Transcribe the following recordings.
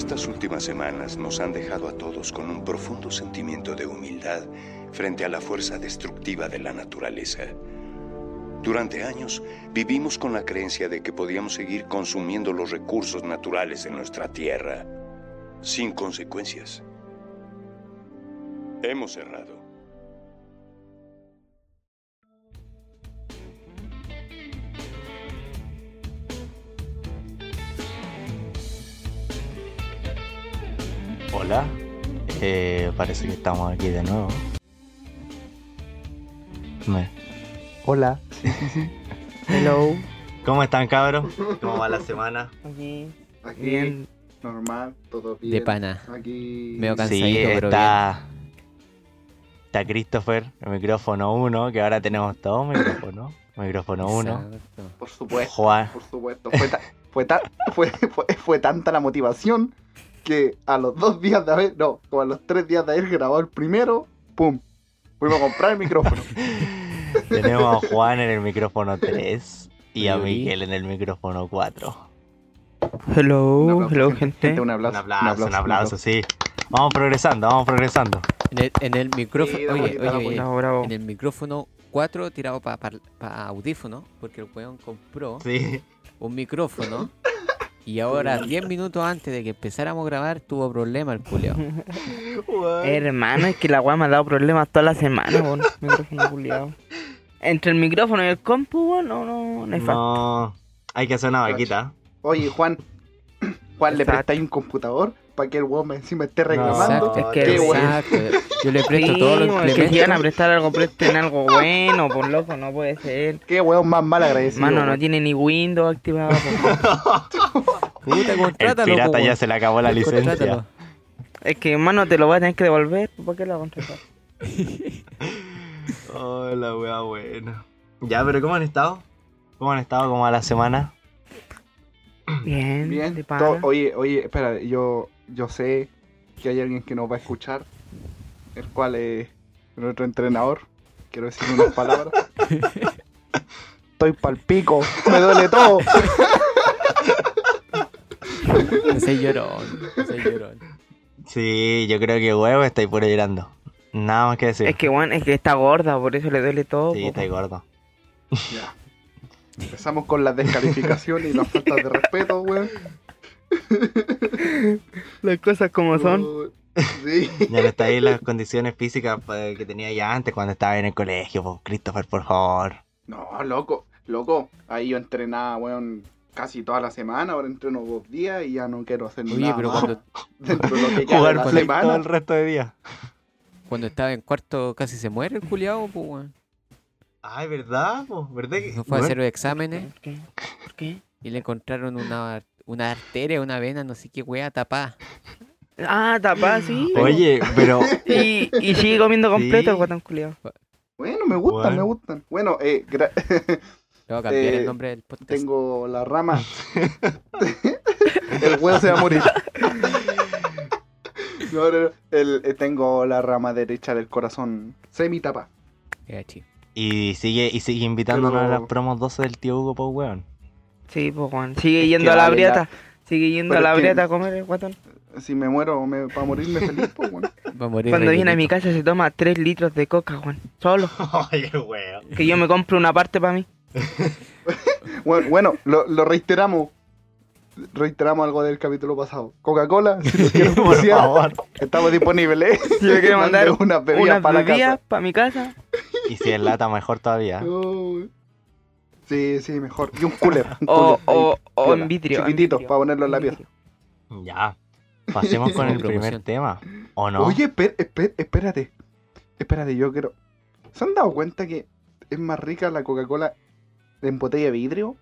Estas últimas semanas nos han dejado a todos con un profundo sentimiento de humildad frente a la fuerza destructiva de la naturaleza. Durante años vivimos con la creencia de que podíamos seguir consumiendo los recursos naturales de nuestra tierra sin consecuencias. Hemos errado. Hola, eh, parece que estamos aquí de nuevo. Me- Hola, Hello. ¿cómo están cabros? ¿Cómo va la semana? Aquí. Aquí, Bien. normal, todo bien. De pana. Aquí. Medio Sí, Cansadito, pero está... Está Christopher, el micrófono 1, que ahora tenemos todos micrófonos. Micrófono 1. Exacto. Por supuesto. Juan. Por supuesto. Fue, ta- fue, ta- fue, fue, fue tanta la motivación que a los dos días de haber. No, como a los tres días de haber grabado el primero, ¡pum! Fuimos a comprar el micrófono. Tenemos a Juan en el micrófono 3 y a. Miguel en el micrófono 4. Hello. Aplauso, Hello, gente. Un Un aplauso. aplauso, un aplauso, sí. Vamos progresando, vamos progresando. En el, en el micrófono. Sí, oye, oye, oye, Bravo, bravo. En el micrófono 4 tirado para audífono. Porque el weón compró Sí. un micrófono. Y ahora, 10 minutos antes de que empezáramos a grabar, tuvo problema el culeo. Hermano, es que la weá me ha dado problemas toda la semana, weón. Micrófono culiado. Entre el micrófono y el compu, weón, no, no, no hay falta. No, hay que hacer una vaquita. Oye, Juan. Juan, ¿le Exacto. prestáis un computador para que el weón me- encima esté reclamando? Exacto, es que exacto. Yo le presto Sí, todos los weón, que si van a prestar algo, presten algo bueno, por loco, no puede ser. Qué weón más mal agradecido. Mano, no tiene ni Windows activado. Puta, El contrátalo, po, pirata ya se le acabó la licencia. Contrátalo. es que, mano, te lo voy a tener que devolver. ¿Por qué lo a contratar? Oh, la wea buena. Ya, pero ¿cómo han estado? ¿Cómo han estado? ¿Cómo va la semana? Bien, Bien. todo- oye, oye, espera, yo, yo sé que hay alguien que nos va a escuchar, el cual es nuestro entrenador. Quiero decir unas palabras. Estoy pal pico, me duele todo. Seas llorón. Seas llorón. Sí, yo creo que huevo estáis puro llorando. Nada más que decir. Es que, weón, es que está gorda, por eso le duele todo. Sí, po. estáis gordo. Ya. Empezamos con las descalificaciones y las faltas de respeto, weón. Las cosas como son. Oh, Sí. Ya no estáis en las condiciones físicas pues, que tenía ya antes cuando estaba en el colegio. Pues, Christopher, por favor. No, loco, loco. Ahí yo entrenaba, weón, casi toda la semana. Ahora entreno dos días y ya no quiero hacer Oye, nada pero más cuando, dentro de lo que Jugar la play todo semana. el resto de días. cuando estaba en cuarto casi se muere el culiao, pues weón. Ay, ¿verdad? Pues, ¿Verdad que.? No fue a hacer los exámenes ¿Por qué? ¿Por qué? y le encontraron una, una arteria, una vena, no sé qué wea tapada. Ah, tapá, sí. Oye, pero. Y, y sigue comiendo completo Sí. el guatón culiado. Bueno, me gustan, Bueno. me gustan. Bueno, eh, gra- a cambiar Eh, el nombre del podcast. tengo la rama. el huevo se va a morir. No, no, no. El- eh, tengo la rama derecha del corazón semi tapa. Y sigue, y sigue invitándonos Pero- a las promos 12 del tío Hugo, pues, weón. Sí, pues, Juan. Sigue Es yendo a la brieta. Sigue yendo Pero a la brieta a comer el guatón. Si me muero, me, para morirme feliz, pues, a morir Cuando viene a mi casa se toma 3 litros de coca, Juan. Solo. Oye, weón. Que yo me compro una parte para mí. Bueno, bueno, lo, lo reiteramos. Reiteramos algo del capítulo pasado. Coca-Cola, si lo quieren Por favor. estamos disponibles. Si me quiere mandar unas bebidas unas para la casa. para mi casa. Y si es lata, mejor todavía. Oh, Sí, sí, mejor. Y un cooler. Un O, cooler ahí, o, en vidrio. en Chiquitito, vidrio, para ponerlo en la pieza. Ya. Pasemos con el primer tema. ¿O no? Oye, espé- espé- espérate. Espérate, yo quiero. ¿Se han dado cuenta que es más rica la Coca-Cola en botella de vidrio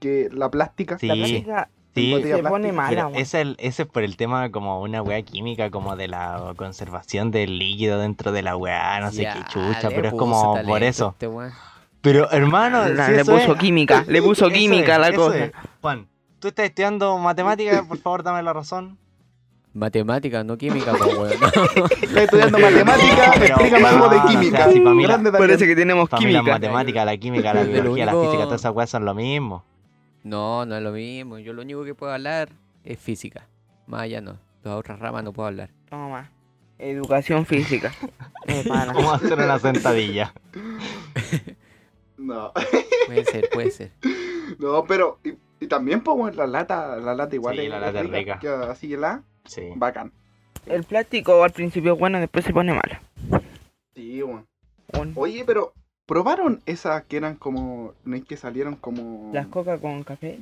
que la plástica? Sí. La plástica sí, botella se pone plástica. mala, Juan. ese, es el- ese es por el tema como una weá química, como de la conservación del líquido dentro de la weá, no sé qué chucha, pero es como talento por eso. este. Pero hermano, La- si le puso es- química, le puso eso química es, a la eso cosa. es. Juan, tú estás estudiando matemáticas, por favor dame la razón. Matemática, no química, pues weón. Estoy estudiando matemática, Pero, explícame algo de o sea, química. si pa' mí la-. Parece que tenemos Para mí la química. matemática, la química, la Lo biología, la física, todas esas weas son lo mismo. No, no es lo mismo. Yo lo único que puedo hablar es física. Más allá no. Las otras ramas no puedo hablar. Toma. Educación física. Pana. ¿Cómo hacer una sentadilla? No. Puede ser, puede ser. No, pero. Y, y también pongo la lata, la lata igual. Sí, la lata es rica. queda así la. Sí. Bacán. El plástico al principio es bueno, después se pone malo. Sí. Un- Oye, pero. ¿Probaron esas que eran como. No es que salieron como. Las coca con café.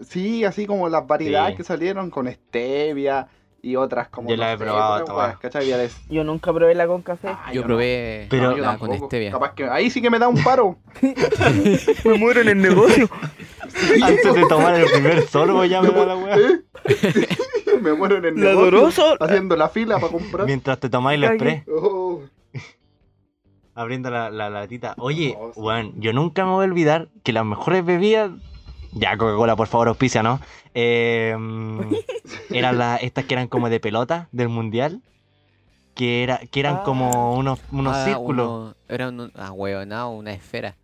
Sí, así como las variedades Sí. que salieron con stevia y otras como. Yo las he probado otras todas. Yo nunca probé la con café. Ah, Yo probé Pero- No, yo la con tampoco. stevia. Capaz que ahí sí que me da un paro. Me muero en el negocio. Antes de tomar el primer sorbo ya me da la weá. ¿Eh? me muero en el La negocio Doroso. haciendo la fila para comprar. Mientras te tomáis el express, Oh, abriendo la, la latita. Oye, Oh, sí. weón, yo nunca me voy a olvidar que las mejores bebidas. Ya, Coca-Cola, por favor, auspicia, ¿no? Eh, eran las, estas que eran como de pelota del mundial. Que, era, que eran Ah. como unos, unos Ah, círculos. uno- era un ah, huevonao, una esfera.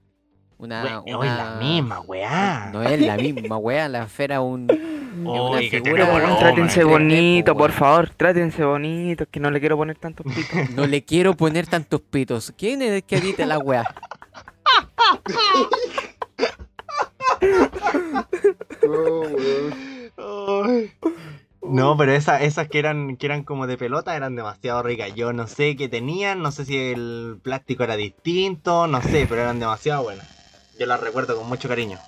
Una, Wey, una... oye, la misma, weá. No es la misma, weá. La esfera un... una que figura, te- weón, trátense bonito, Weón. por favor. Trátense bonito, que no le quiero poner tantos pitos. No le quiero poner tantos pitos. ¿Quién es el que edita la weá? Oh. No, pero esa- esas que eran, que eran como de pelota eran demasiado ricas. Yo no sé qué tenían, no sé si el plástico era distinto, no sé, pero eran demasiado buenas. Yo las recuerdo con mucho cariño.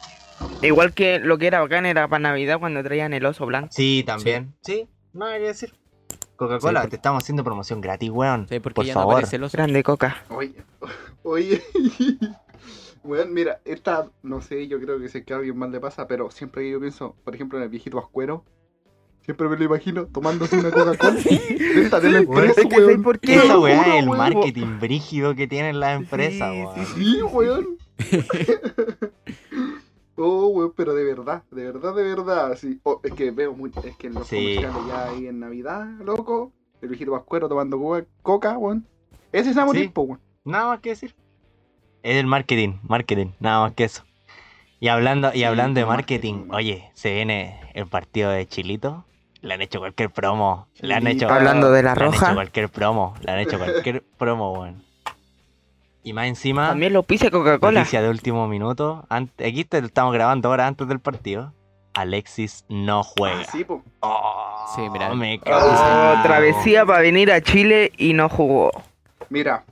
Igual que lo que era bacán era para Navidad cuando traían el oso blanco. Sí, también. Sí, no hay que decir. Coca-Cola, Sí, te estamos haciendo promoción gratis, weón. Sí, porque Por ya no favor. aparece el oso. Grande coca. Oye, oye. Weón, mira, esta, no sé, yo creo que sé que a alguien más le pasa, pero siempre que yo pienso, por ejemplo, en el viejito Ascuero, siempre me lo imagino tomándose una Coca-Cola. de esta del Weón, expreso, es que ¿sabes weón. por qué? Esa weá es el weón. marketing brígido que tienen las empresas, Sí, weón. Sí, weón. oh, weón, pero de verdad, de verdad, de verdad. Sí. Oh, es que veo mucho, es que en los Sí. comerciales ya ahí en Navidad, loco, el viejito Pascuero tomando coca, coca, weón. Ese es morir, Sí. weón. Nada más que decir. Es el marketing, marketing, nada más que eso. Y hablando, y Sí, hablando de marketing, marketing, oye, se viene el partido de Chilito. Le han hecho cualquier promo. Le han hecho. Hablando de la le han hecho roja, cualquier promo. Le han hecho cualquier promo, weón. Y más encima, también lo pise Coca-Cola. noticia de último minuto. ante- aquí te estamos grabando ahora antes del partido. Alexis no juega. Ah, sí, po. Oh, Sí, mira. Me Oh, cago. travesía para venir a Chile y no jugó. Mira,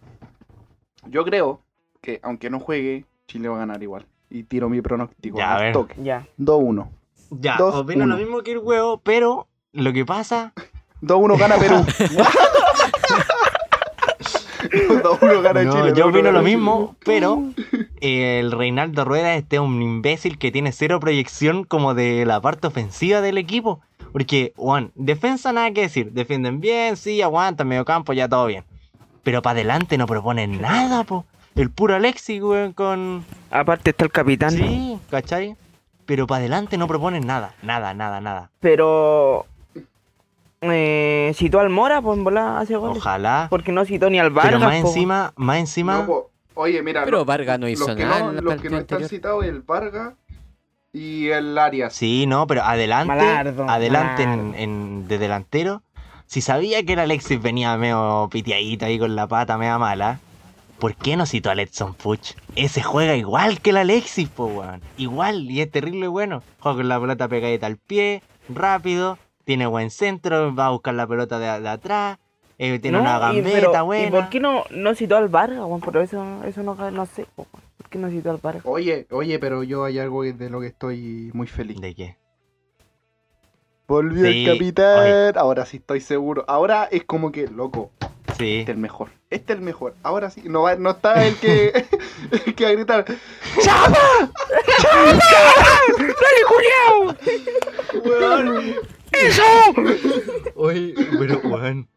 yo creo que aunque no juegue, Chile va a ganar igual. Y tiro mi pronóstico. Ya, a ver. toque. Ya. 2-1. Ya, Dos, opino lo uno. mismo que el huevo, pero lo que pasa 2-1 gana Perú. 2-1 gana No, Chile. yo 2-1 opino lo Chile. mismo, pero eh, el Reinaldo Rueda este es un imbécil que tiene cero proyección como de la parte ofensiva del equipo. Porque, Juan, defensa nada que decir. Defienden bien, sí, aguantan, medio campo, ya todo bien. Pero para adelante no proponen nada, po. El puro Alexis, weón, con... Aparte está el capitán. Sí, ¿cachai? Pero para adelante no proponen nada, nada, nada, nada. Pero. Eh, citó al Mora, pues volada hace goles. Ojalá. Porque no citó ni al Vargas. Pero más po. encima, más encima... No, po, oye, mira. Pero lo- Vargas no los hizo que nada no, en la los que no están citados es el Vargas y el Arias. Sí, no, pero adelante, Malardo, adelante en, Malardo. en- de delantero. Si sabía que el Alexis venía medio pitiadito ahí con la pata media mala, ¿por qué no citó a Letson Puch? Ese juega igual que el Alexis, po, weón. Igual, y es terrible bueno. Juega con la pelota pegadita al pie, rápido, tiene buen centro, va a buscar la pelota de, de atrás, eh, tiene No, una y- gambeta pero, buena. ¿Y por qué no, no citó al Vargas, weón? Pero eso, eso no, no sé, po. ¿Por qué no citó al Vargas? Oye, oye, pero yo hay algo de lo que estoy muy feliz. ¿De qué? Volvió Sí, el capitán. Ahora sí estoy seguro. Ahora es como que, loco, Sí. este es el mejor. Este es el mejor. Ahora sí. No, va, no está el que, el que va a gritar. ¡Dale, Julián! Weón. ¡Eso! Oye, pero weón.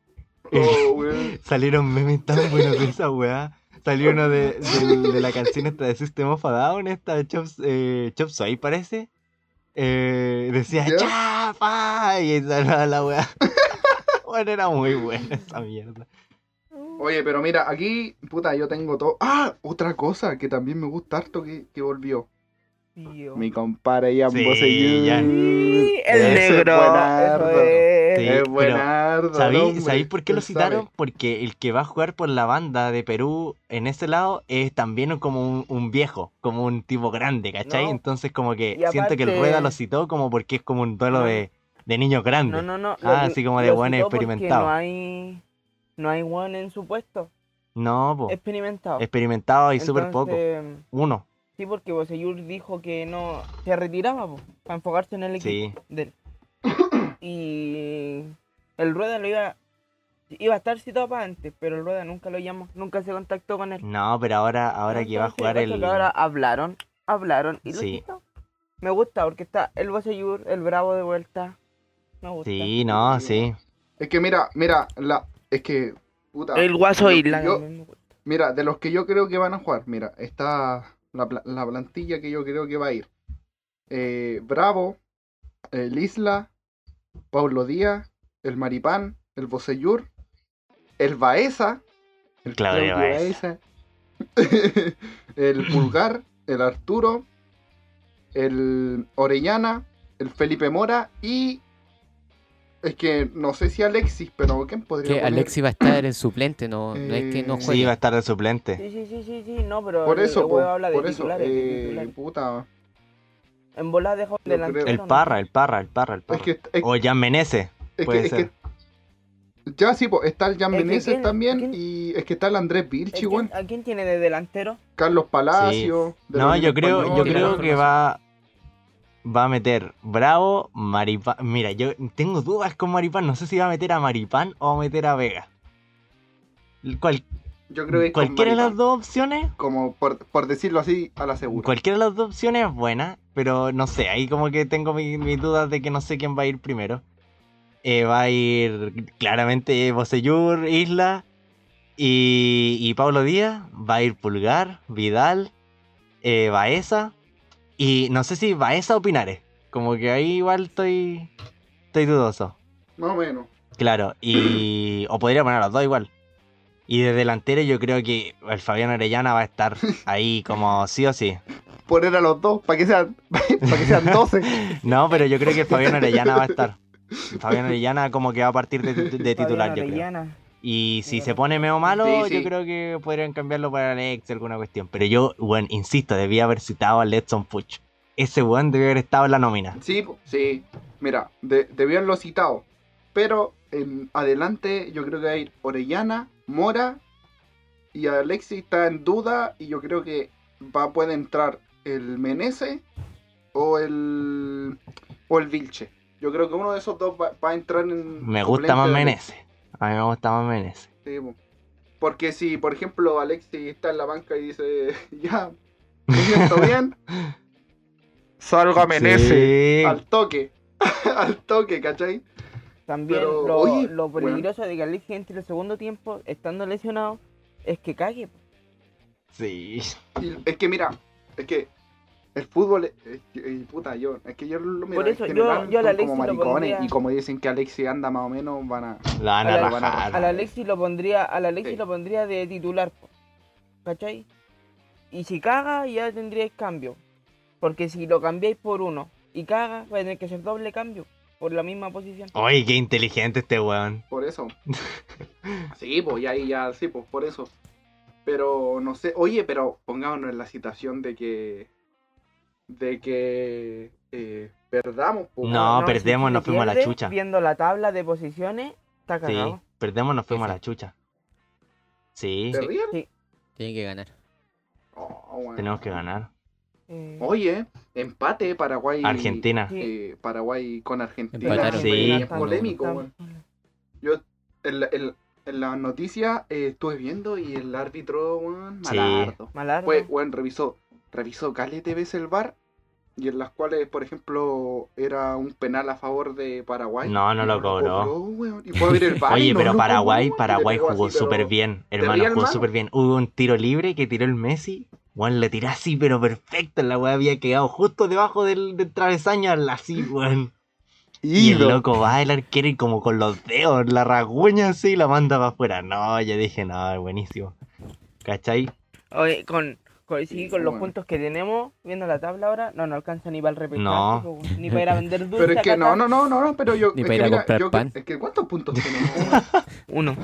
Oh, weón. Salieron memes tan buenos de esa weá. Salió uno de, de la canción esta de System of a Down, esta Chop, eh, Chop Suey parece. Eh, decía ¿Ya? ¡Chapa! Y ahí salía la weá. bueno, era muy buena esa mierda. Oye, pero mira, aquí, puta, yo tengo todo. Ah, otra cosa que también me gusta harto que, que volvió. Mi compadre Ian Sí, Bosellur. Ian. Sí, el Ese es negro. buenardo. Eso es. Sí, Es pero buenardo. ¿Sabéis por qué lo sabe. citaron? Porque el que va a jugar por la banda de Perú en ese lado es también como un, un viejo, como un tipo grande, ¿cachai? No. Entonces como que Y siento que el Rueda lo citó como porque es como un duelo No. de, de niños grandes. No, no, no. Ah, lo- así como de lo buen citó porque experimentado. No hay, no hay one en su puesto. No, po. Experimentado. Experimentado y súper poco. Uno. Sí, porque Bosellur dijo que no se retiraba po, para enfocarse en el equipo Sí. de él. Y el Rueda lo iba iba a estar citado para antes, pero el Rueda nunca lo llamó, nunca se contactó con él. No, pero ahora, ahora que va a jugar el. ahora hablaron, hablaron y lo Sí. citó. Me gusta porque está el Bosellur, el Bravo de vuelta. Me gusta. Sí, no, sí. Es que mira, mira, la, es que, puta. El Guaso yo- gusta. Mira, de los que yo creo que van a jugar, mira, está la, la plantilla que yo creo que va a ir. Eh, Bravo, el Isla, Paulo Díaz, el Maripán, el Bosellur, el Baeza, el Claudio Claudio Baeza. Baeza, el Pulgar, el Arturo, el Orellana, el Felipe Mora y es que no sé si Alexis, pero ¿quién podría Que poner? Alexi va a estar en suplente, no, no es que no Eh, Sí, juegue. va a estar de suplente. Sí, sí, sí, sí, sí, no, pero Por eso, po, habla de por eso, titulares, de eh, titulares. puta. En bola dejó yo delantero. El ¿no? Parra, el Parra, el Parra, el Parra. Es que, es, O Jan Menezes. es puede que, es ser. que- ya sí, pues, está el Jan Es que Meneses quién- también quién- y es que está el Andrés ¿A Vilchi, a quién tiene de delantero? Carlos Palacio. No, yo creo, yo creo que va, va a meter Bravo, Maripán. Mira, yo tengo dudas con Maripán. No sé si va a meter a Maripán o va a meter a Vega. Cual- Yo creo que cualquiera de las dos opciones, Como por, por decirlo así, a la segura. cualquiera de las dos opciones es buena, pero no sé, ahí como que tengo mi- mis dudas de que no sé quién va a ir primero. Eh, va a ir claramente Bosellur, Isla y, y Pablo Díaz. Va a ir Pulgar, Vidal, eh, Baeza. Y no sé si Baeza o Pinares. Como que ahí igual estoy, estoy dudoso. Más o menos. Claro, y. O podría poner a los dos igual. Y de delantero yo creo que el Fabián Orellana va a estar ahí como sí o sí. Poner a los dos para que sean, para que sean 12. No, pero yo creo que el Fabián Orellana va a estar. El Fabián Orellana como que va a partir de, de titular, Fabián yo creo. Y si se pone medio malo, Sí, sí. yo creo que podrían cambiarlo para Alex alguna cuestión. Pero yo, bueno, insisto, debía haber citado a Letson Puch. Ese weón debía haber estado en la nómina. Sí, sí. Mira, de, debían lo citado. Pero en adelante yo creo que va a ir Orellana, Mora y Alexis está en duda y yo creo que va puede entrar el Menese o el o el Vilche. Yo creo que uno de esos dos va, va a entrar en Me gusta más de Menezes. A mí me gusta más Menezes. Sí, po. Porque si, por ejemplo, Alexis está en la banca y dice, ya, me siento bien, salga Menezes Sí. al toque, al toque, ¿cachai? También Pero, lo, oye, lo bueno. peligroso de que Alexis entre el segundo tiempo, estando lesionado, es que cague. Sí. Y es que mira, es que el fútbol, es, y puta, yo, es que yo lo miro Por eso, en yo- general yo al son Alexis como lo maricones pondría- y como dicen que Alexis anda más o menos, van a... La van A a la- rajar. Al Alexis lo pondría, Alexis Sí. lo pondría de titular, ¿cachai? Y si caga, ya tendríais cambio. Porque si lo cambiáis por uno y caga, va a tener que ser doble cambio, por la misma posición. Oye, qué inteligente este weón. Por eso. sí, pues, y ahí ya, sí, pues, por eso. Pero, no sé, oye, pero pongámonos en la situación de que... De que... Eh, perdamos, pues. No, si perdemos, Chile nos fuimos a la chucha. Viendo la tabla de posiciones, está Sí, cagado. perdemos, nos fuimos a Sí, la chucha. Sí. Sí. Tiene que ganar. Oh, bueno. tenemos que ganar. Eh, Oye, empate Paraguay. Argentina. Sí. eh, Paraguay con Argentina. Empataron. Sí. Es polémico, weón. Yo en, la- en- en las noticias eh, estuve viendo y el árbitro, Sí. malardo. Malardo. Pues, weón, revisó, revisó calete veces el bar y en las cuales, por ejemplo, era un penal a favor de Paraguay. No, no lo cobró. weón. Y fue a ver el VAR y Oye, no pero Paraguay, cobró, Paraguay jugó súper bien, hermano, jugó súper bien. Hubo un tiro libre que tiró el Messi. Juan le tiró así, pero perfecto. La weá había quedado justo debajo del, del travesaño, así, weón. Y el loco va el arquero y como con los dedos, la rasguña así y la manda para afuera. No, yo dije, no, buenísimo. ¿Cachai? Oye, con, sí, con los Bueno. puntos que tenemos, viendo la tabla ahora, no nos alcanza ni para el repechaje, No. ni para ir a vender dulces. Pero es que no, no, no, no, no, pero yo. Ni es para que ir a mira, comprar yo- pan. Es que ¿cuántos puntos tenemos? Uno.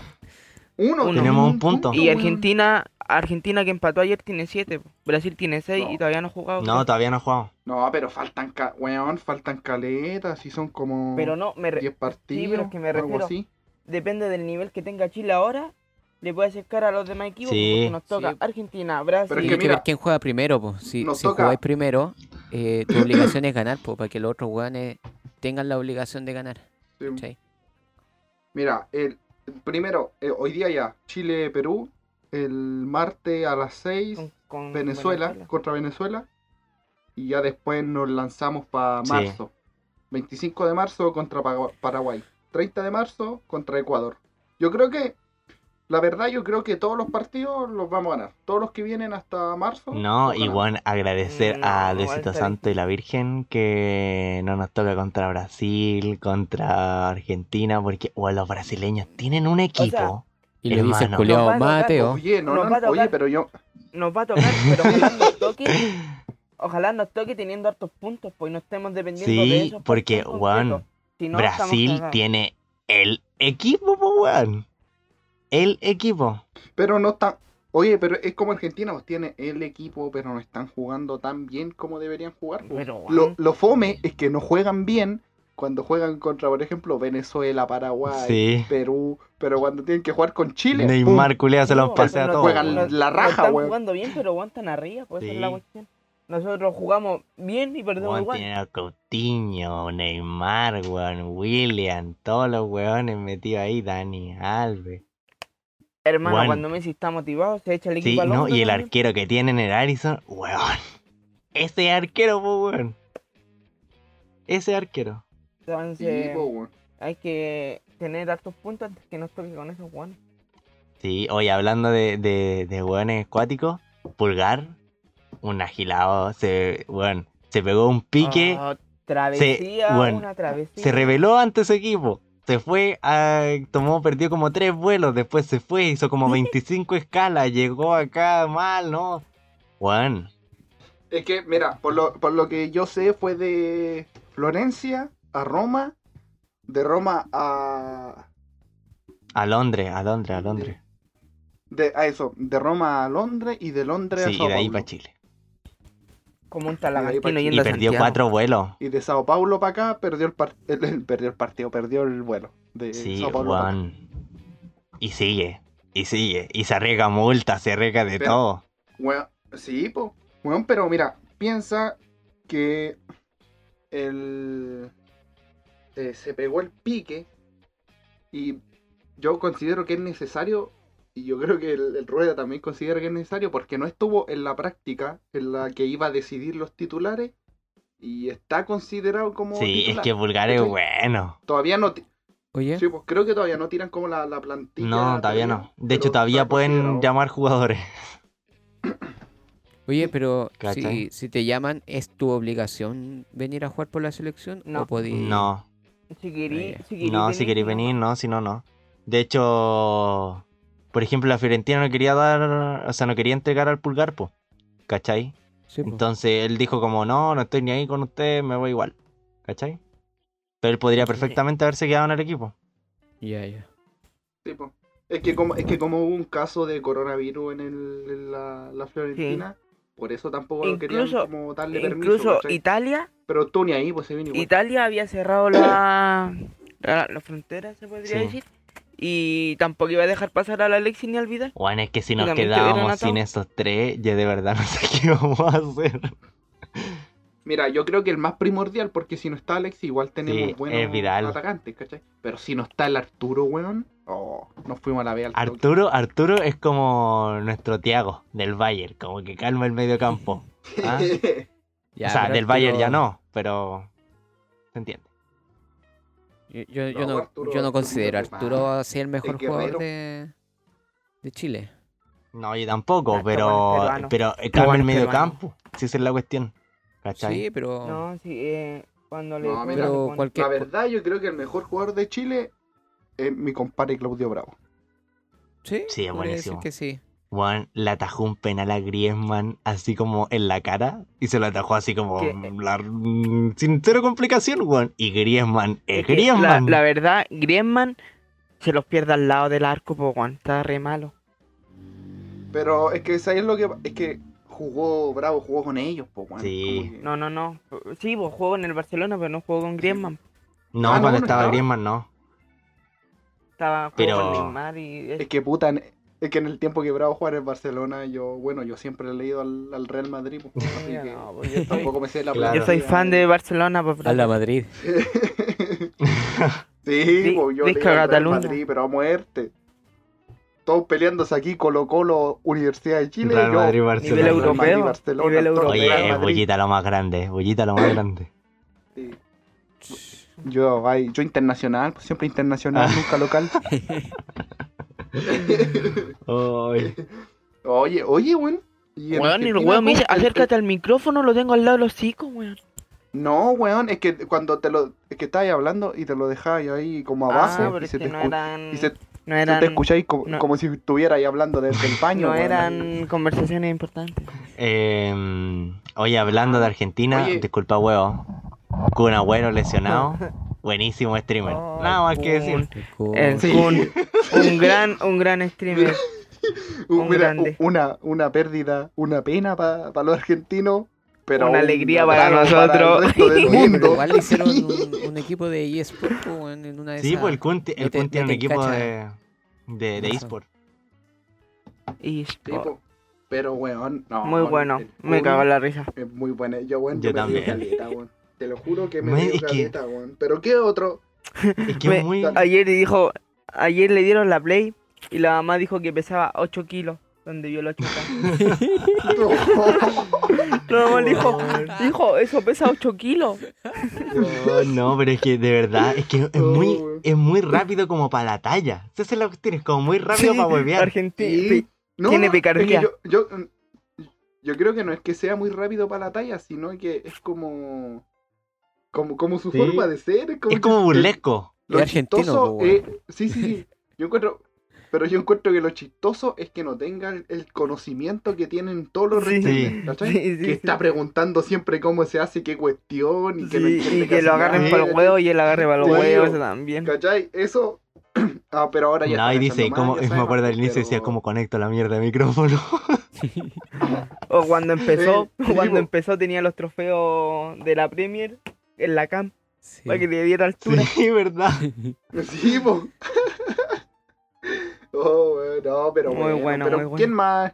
Uno. Uno. Tenemos un punto. Y. Argentina, Argentina que empató ayer tiene siete. Brasil tiene seis No. y todavía no ha jugado. No, todavía no jugamos. No, pero faltan, ca... weón, faltan caletas y son como Pero no, me re- 10 partidos. pero es que me algo refiero- así. depende del nivel que tenga Chile ahora. Le puede hacer cara a los demás equipos Sí. porque nos toca Sí. Argentina, Brasil. Pero es que hay que mira, ver quién juega primero, pues. Si, si toca- jugáis primero, eh, tu obligación es ganar, pues, para que los otros weones tengan la obligación de ganar. Sí. Mira, el primero, eh, hoy día ya, Chile-Perú, el martes a las 6, con- con Venezuela, contra Venezuela, y ya después nos lanzamos para Sí. marzo. 25 de marzo contra Paraguay, 30 de marzo contra Ecuador. Yo creo que, la verdad, yo creo que todos los partidos los vamos a ganar. Todos los que vienen hasta marzo. No, y bueno, agradecer No, a Diosito Santo y la Virgen que no nos toca contra Brasil, contra Argentina, porque bueno, los brasileños tienen un equipo. Y le dice culiao Nos va a tocar, Mateo. Oye, no, Nos no, va a oye, tocar. pero yo, Nos va a tocar, pero ojalá nos toque. Ojalá nos toque teniendo hartos puntos, pues y no estemos dependiendo de Sí, esos porque, weón. Si no, Brasil tiene el equipo, po, weón. El equipo. pero no está. Oye, pero es como Argentina, pues tiene el equipo, pero no están jugando tan bien como deberían jugar. pues. Pero, Lo, fome es que no juegan bien cuando juegan contra, por ejemplo, Venezuela, Paraguay, Sí. Perú, pero cuando tienen que jugar con Chile, Neymar culea se los no, pasea a no todos. juegan la no raja, están weón. jugando bien, pero aguantan arriba, pues esa es la cuestión. Nosotros jugamos bien y perdemos Weón, igual. tienen a Coutinho, Neymar, weón, William, todos los weones metidos ahí, Dani, Alves. Hermano, weón. cuando Messi está motivado, se echa el equipo Sí, al no, hombro y el arquero que tienen en el Harrison, weón. Ese arquero, po, weón. Ese arquero. Sí, Entonces, po, weón. hay que tener hartos puntos antes que nos toque con esos guanes. Sí, oye, hablando de, de, de weones acuáticos, Pulgar, un agilado, se, weón, se pegó un pique, Oh, travesía, bueno, una travesía. se reveló ante su equipo. Se fue, a, tomó, perdió como tres vuelos, después se fue, hizo como 25 escalas, llegó acá mal, ¿no? Weón, Es que, mira, por lo, por lo que yo sé, fue de Florencia a Roma, de Roma a. a Londres, a Londres, a Londres. De, a eso, de Roma a Londres y de Londres Sí, a Sao y de ahí Paulo. para Chile. Como un talagantino yendo Y perdió Santiago. cuatro vuelos. Y de Sao Paulo para acá perdió el, par- el- el- perdió el partido, perdió el vuelo. De Sí, Sao Paulo. Y sigue, y sigue, y se arriesga multa, se arriesga de Pero- todo. Weón, sí, po. Weón, pero mira, piensa que el eh, se pegó el pique y yo considero que es necesario y yo creo que el, el Rueda también considera que es necesario porque no estuvo en la práctica en la que iba a decidir los titulares y está considerado como Sí, es que Vulgar es bueno. todavía no Oye, sí, pues creo que todavía no tiran como la, la plantilla No, todavía no. De hecho, todavía pueden llamar jugadores. oye, pero si, si te llaman, ¿es tu obligación venir a jugar por la selección? No. ¿O podí- No, Si querí, ya. si querí no, si queréis venir, no, si no, no. De hecho, por ejemplo, la Fiorentina no quería dar, o sea, no quería entregar al Pulgar, po. ¿Cachai? Sí, po. Entonces él dijo como, no, no estoy ni ahí con usted, me voy igual. ¿Cachai? Pero él podría perfectamente haberse quedado en el equipo. Ya, ya. Sí, po. Es que como, es que como hubo un caso de coronavirus en, el, en la, la Florentina, por eso tampoco lo querían Incluso- como darle permiso. Incluso ¿cachai? Italia, Pero tú ni ahí, pues se vino igual. Italia había cerrado la, la, la frontera, se podría Sí. decir. Y tampoco iba a dejar pasar al Alexis ni al Vidal. Bueno, es que si nos quedábamos sin esos tres, yo de verdad no sé qué vamos a hacer. Mira, yo creo que el más primordial, porque si no está Alex, igual tenemos Sí, buenos Vidal. atacantes, ¿cachai? Pero si no está el Arturo, weón, oh, nos fuimos a la vez al toque. Arturo, Arturo es como nuestro Tiago del Bayern, como que calma el medio campo. ¿ah? Ya, o sea, del Bayern ya no, pero se entiende. Yo, yo, yo No, Arturo- yo no considero a Arturo así el mejor jugador de, de Chile. No, yo tampoco, Ah, pero, pero eh, calma el medio campo. Si esa es la cuestión. ¿Cachai? Sí, pero... No, sí, eh, cuando le No, mira, pero cualquier... La verdad, yo creo que el mejor jugador de Chile es mi compadre Claudio Bravo. Sí, Sí, es buenísimo. que sí. Juan le atajó un penal a Griezmann así como en la cara y se lo atajó así como la- sin cero complicación, Juan. Y Griezmann, es Es la, Griezmann. la verdad, Griezmann se los pierde al lado del arco, pues, weón. Está re malo. Pero es que ¿sabes lo que es que jugó Bravo, jugó con ellos, po, weón. Sí. Que- No, no, no. Sí, pues juego en el Barcelona, pero no juego con Griezmann. No, Ah, cuando no estaba. Griezmann no. Estaba Pero- con Neymar y... Es que puta, es que en el tiempo que Bravo el Barcelona, yo, bueno, yo siempre he leído al, al Real Madrid, así que no, pues yo soy, tampoco me sé la Claro. yo soy fan de Barcelona, pues, A la. Madrid. Sí, Di- po, yo leí al Real Cataluña. Madrid, pero a muerte. Todos peleándose aquí, Colo Colo, Universidad de Chile, Real yo, Madrid, Nivel Barcelona. Real europeo, Madrid, Barcelona, nivel europeo. Oye. Bullita lo más grande, Bullita lo más grande. Sí. Yo, ay, yo internacional, pues siempre internacional, Ah. nunca local. Ay. Oye, oye, weón. ¿y en Weón, y el weón me dice, acércate al micrófono, lo tengo al lado de los hocico, weón. No, weón, es que cuando te lo. Es que estabas hablando y te lo dejabas ahí como abajo. Ah, pero y se te no escu- eran... y se, No se te escucháis como, no. como si estuvierais hablando desde el baño. No weón. eran conversaciones importantes. Eh, oye, hablando de Argentina, Oye. disculpa, huevo. Kun Agüero lesionado. Buenísimo streamer. Oh, Nada más que decir. El Sí. Kun, un gran, un gran streamer. Un mira, grande. una, una pérdida, una pena para los argentinos. Pero Una un alegría para nosotros. el del Oye, pero mundo. igual le hicieron un, un equipo de eSport en una de Sí, esas. pues el Kun, el Kun tiene un equipo cacha. de, de, de eSport. Po. Pero, weón, no. muy bueno, el me cago en la risa. Es muy bueno. Yo, weón, Yo yo, me río también. caleta, weón. Te lo juro que me Man, que- caleta, weón. Pero qué otro. Es que Me- es muy. Ayer dijo, ayer le dieron la play y la mamá dijo que pesaba 8 kilos, donde vio la chuta. La mamá le dijo, hijo, eso pesa 8 kilos. No, no, pero es que de verdad, es que es muy, es muy rápido como para la talla. Esa es la cuestión, es como muy rápido Sí, para huevear. Argentina. Sí. No, Tiene es que picardía. yo, yo, yo creo que no es que sea muy rápido para la talla, sino que es como. Como, como su Sí. forma de ser. Es como, Es como burlesco. Lo Es argentino, chistoso es- sí, sí, sí. Yo encuentro. Pero yo encuentro que lo chistoso es que no tenga el, el conocimiento que tienen todos los Sí. ¿cachai? Sí, sí, que sí. está preguntando siempre cómo se hace, qué cuestión, y que no y que lo agarren nada, para el huevo y él agarre para los Sí, huevos también. ¿Cachai? Eso. Ah, pero ahora ya No, y dice, como, más, ya me acuerdo al inicio, pero- decía, ¿cómo conecto la mierda de micrófono? O cuando empezó, Eh, sí, cuando empezó tenía los trofeos de la Premier en la cam Sí. para que le diera altura. Sí, verdad. Sí, po. oh, no, pero Muy bueno, pero muy bueno. ¿quién más?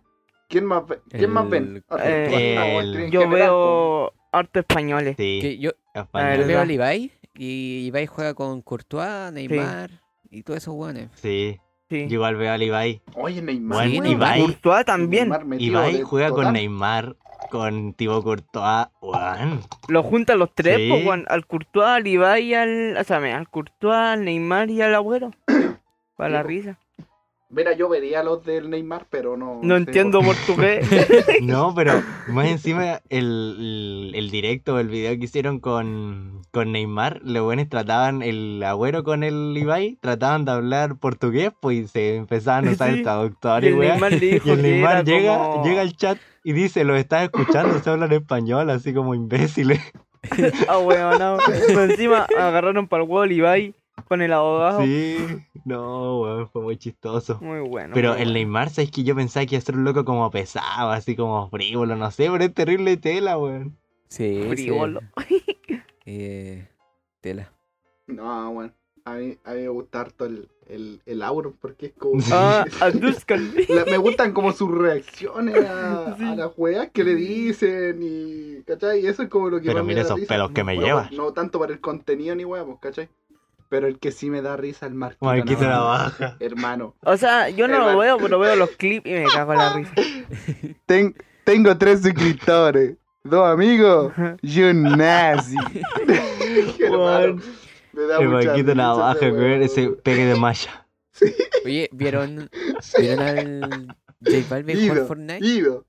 ¿Quién más, ¿quién más ven? El- Eh, el- Yo veo harto españoles. Sí, Que yo español. verdad. veo al Ibai y Ibai juega con Courtois, Neymar y todos esos weones. Sí, Sí. yo igual veo al Ibai. Oye, Neymar. Bueno. Ibai- Courtois también. Ibai juega con. Neymar, con Thibaut Courtois, weón. Lo juntan los tres, Sí. po, weón, al Courtois, al Ibai y al... O sea, me- al Courtois, al Neymar y al Agüero. Para Sí, la risa. Mira, yo vería los del Neymar, pero no. No sé entiendo por portugués. No, pero más encima el, el, el directo, el video que hicieron con, con Neymar, los buenos trataban, el agüero con el Ibai, trataban de hablar portugués, pues y se empezaban a usar Sí. el traductor Y y, el weá. Neymar le dijo Y el Neymar llega, como- llega al chat y dice, lo estás escuchando, se hablan español, así como imbéciles. Ah, weón, no. Pero encima agarraron para el huevo al Ibai con el abogado. Sí, no, weón, fue muy chistoso. Muy bueno. Pero el. Neymar, ¿sabes que Yo pensaba que iba a ser un loco como pesado, así como frívolo, no sé, pero es terrible tela, weón. Sí, sí. Frívolo. Eh, tela. No, bueno. A mí, a mí me gusta harto el, el, el Auron porque es como. Ah. La- me gustan como sus reacciones a, Sí. a las weas que le dicen y. ¿cachai? Y eso es como lo que Pero mira esos pelos que me Bueno, llevas. No tanto para el contenido ni huevos, ¿cachai? Pero el que sí me da risa el Marquito. Marquito la Navarro, baja. Hermano. O sea, yo no lo veo, pero veo los clips y me cago en la risa. Ten- tengo tres suscriptores. Dos amigos y un nazi. Hermano, me da El Marquito la risa baja, ese pegue de malla. Oye, ¿vieron, ¿vieron al J Balvin jugar Fortnite? Ido.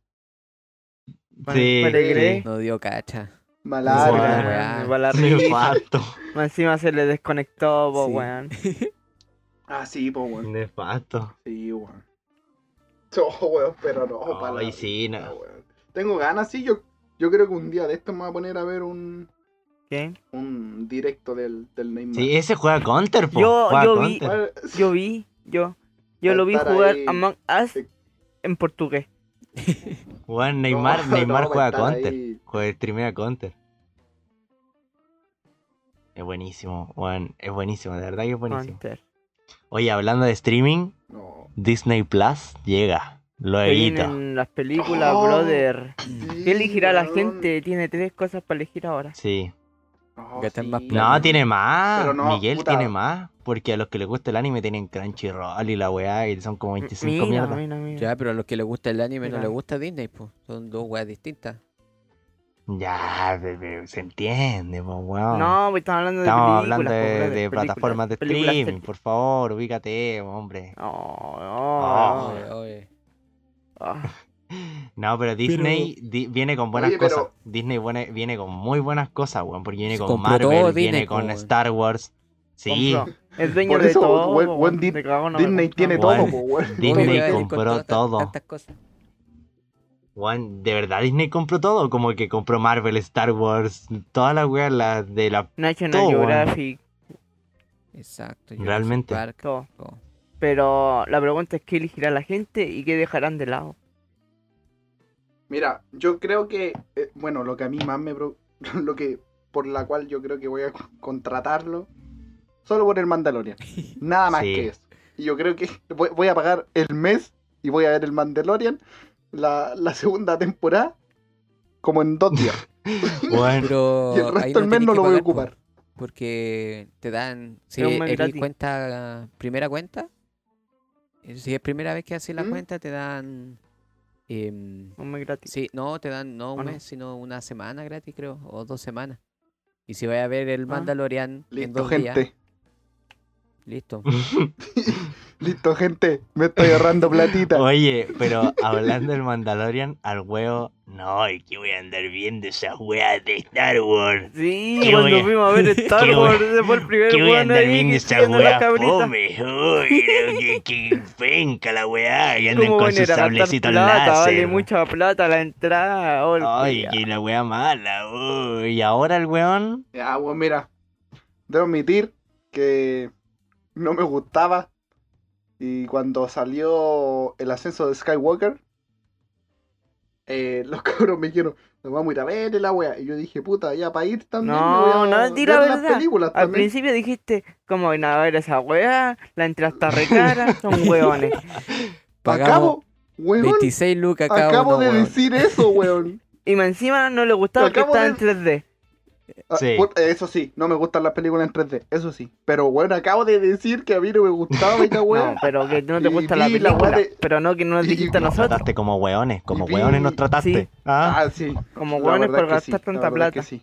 Sí, Me alegré. No dio cacha. Sí. risa. Nefasto. Más Encima se le desconectó, po, Sí. weón. Ah, sí, pues, weón. Nefasto. Sí, weón. Oh, weón, pero no. para Ay, la sí, vida, no. weón. Tengo ganas, sí. Yo, yo creo que un día de esto me voy a poner a ver un, ¿Qué? un directo del, del Neymar. Sí, ese juega Counter, po. Yo- juega yo vi-. Bueno, Yo vi, yo, lo vi jugar ahí. Among Us Sí. en portugués. Juan Neymar, no, Neymar no, juega Counter. ahí. Juega streamea Counter. Es buenísimo, Juan. Es buenísimo, de verdad que es buenísimo. Counter. Oye, hablando de streaming, No. Disney Plus llega. Luego. vienen las películas, Oh. brother. Sí, ¿Qué elegirá la gente? Tiene tres cosas para elegir ahora. Sí. Más sí. No, tiene más. No, Miguel puta. tiene más. Porque a los que les gusta el anime tienen Crunchyroll y la weá, y son como 25 Mira, mierdas. mira, mira. Ya, pero a los que les gusta el anime no les gusta Disney, pues. Son dos weas distintas. Ya, bebé, se entiende, pues weón. No, pues estamos hablando de Estamos películas. hablando de, de películas, plataformas de películas streaming, por favor, ubícate, hombre. No, Oh. no, Oye, oye. No, pero Disney di- viene con buenas Oye, pero- cosas. Disney buene- viene con muy buenas cosas, weón. Porque viene Se con Marvel, todo viene Disney, con Star Wars. Sí, Compró. Es dueño Por de eso, todo. buen- buen De me Disney compró. tiene Weón. todo, weón. ¿Cómo Disney compró todo. Tantas cosas. Weón, de verdad Disney compró todo. Como que compró Marvel, Star Wars, todas las weas las de la. National Todo. Geographic, Exacto. Jurassic Realmente. Park, todo. todo. Pero la pregunta es qué elegirá la gente y qué dejarán de lado. Mira, yo creo que, eh, bueno, lo que a mí más me... pro- Lo que, por la cual yo creo que voy a co- contratarlo, solo por el Mandalorian. Nada más Sí. que eso. Y yo creo que voy, voy a pagar el mes y voy a ver el Mandalorian, la, la segunda temporada, como en dos días. Pero y el resto del mes no lo voy a ocupar. Porque te dan. Si Es eres cuenta, primera cuenta, eh, si es primera vez que haces la ¿Mm? cuenta, te dan. em, Un mes gratis. sí, no, te dan no un mes, sino una semana gratis, creo, o dos semanas. Y si vas a ver el Ah. Mandalorian en Listo, dos gente. días, listo. Listo, gente. Me estoy ahorrando platita. Oye, pero hablando del Mandalorian, al huevo, no, es que voy a andar viendo esas weas de Star Wars. Sí, ¿Qué cuando voy a- fuimos a ver Star Wars, ese fue el primer Que voy a weón andar viendo esas weas fome, uy, que, que penca la weá, y andan ¿Cómo con sus sablecitos plata? Vale láser. mucha plata la entrada. oh, Ay, que la wea mala, uy, y ahora el weón, Ya, bueno, mira. Debo admitir que no me gustaba. Y cuando salió el ascenso de Skywalker, eh, los cabros me dijeron, nos vamos a ir a ver la wea. Y yo dije, puta, ya para ir también. No, me voy a no, di la ver las verdad. películas Al también. principio dijiste, ¿cómo van a ver esa weá? La entrada está re cara, son. Pagamos Acabo, weón, 26 lucas acabo uno, de weón. decir eso, weón. Y más encima no le gustaba que estaba en de- 3D. Ah, Sí. eso sí, no me gustan las películas en 3D, eso sí. Pero bueno, acabo de decir que a mí no me gustaba esta wea. No, pero que no te gusta la la película. de- Pero no que no nos y- dijiste a nos nosotros. trataste como weones, como Y vi- weones nos trataste. Sí. ¿ah? Ah, sí. Como La hueones verdad por gastar sí, tanta la plata. sí.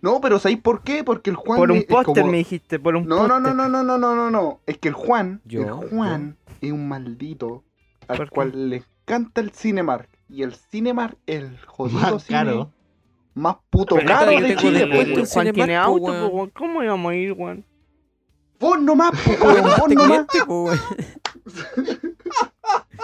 No, pero ¿sabéis por qué? Porque el Juan Por un póster como- me dijiste, por un No, póster. no, no, no, no, no, no, no, no. Es que el Juan, Yo, el Juan es un maldito al cual le encanta el Cinemark. Y el Cinemark, el jodido Más cine caro. Más puto Pero caro de Chile, pues. Juan tiene auto, weón. po, weón. ¿Cómo íbamos a ir, weón? Vos nomás, pues, weón, vos Este nomás.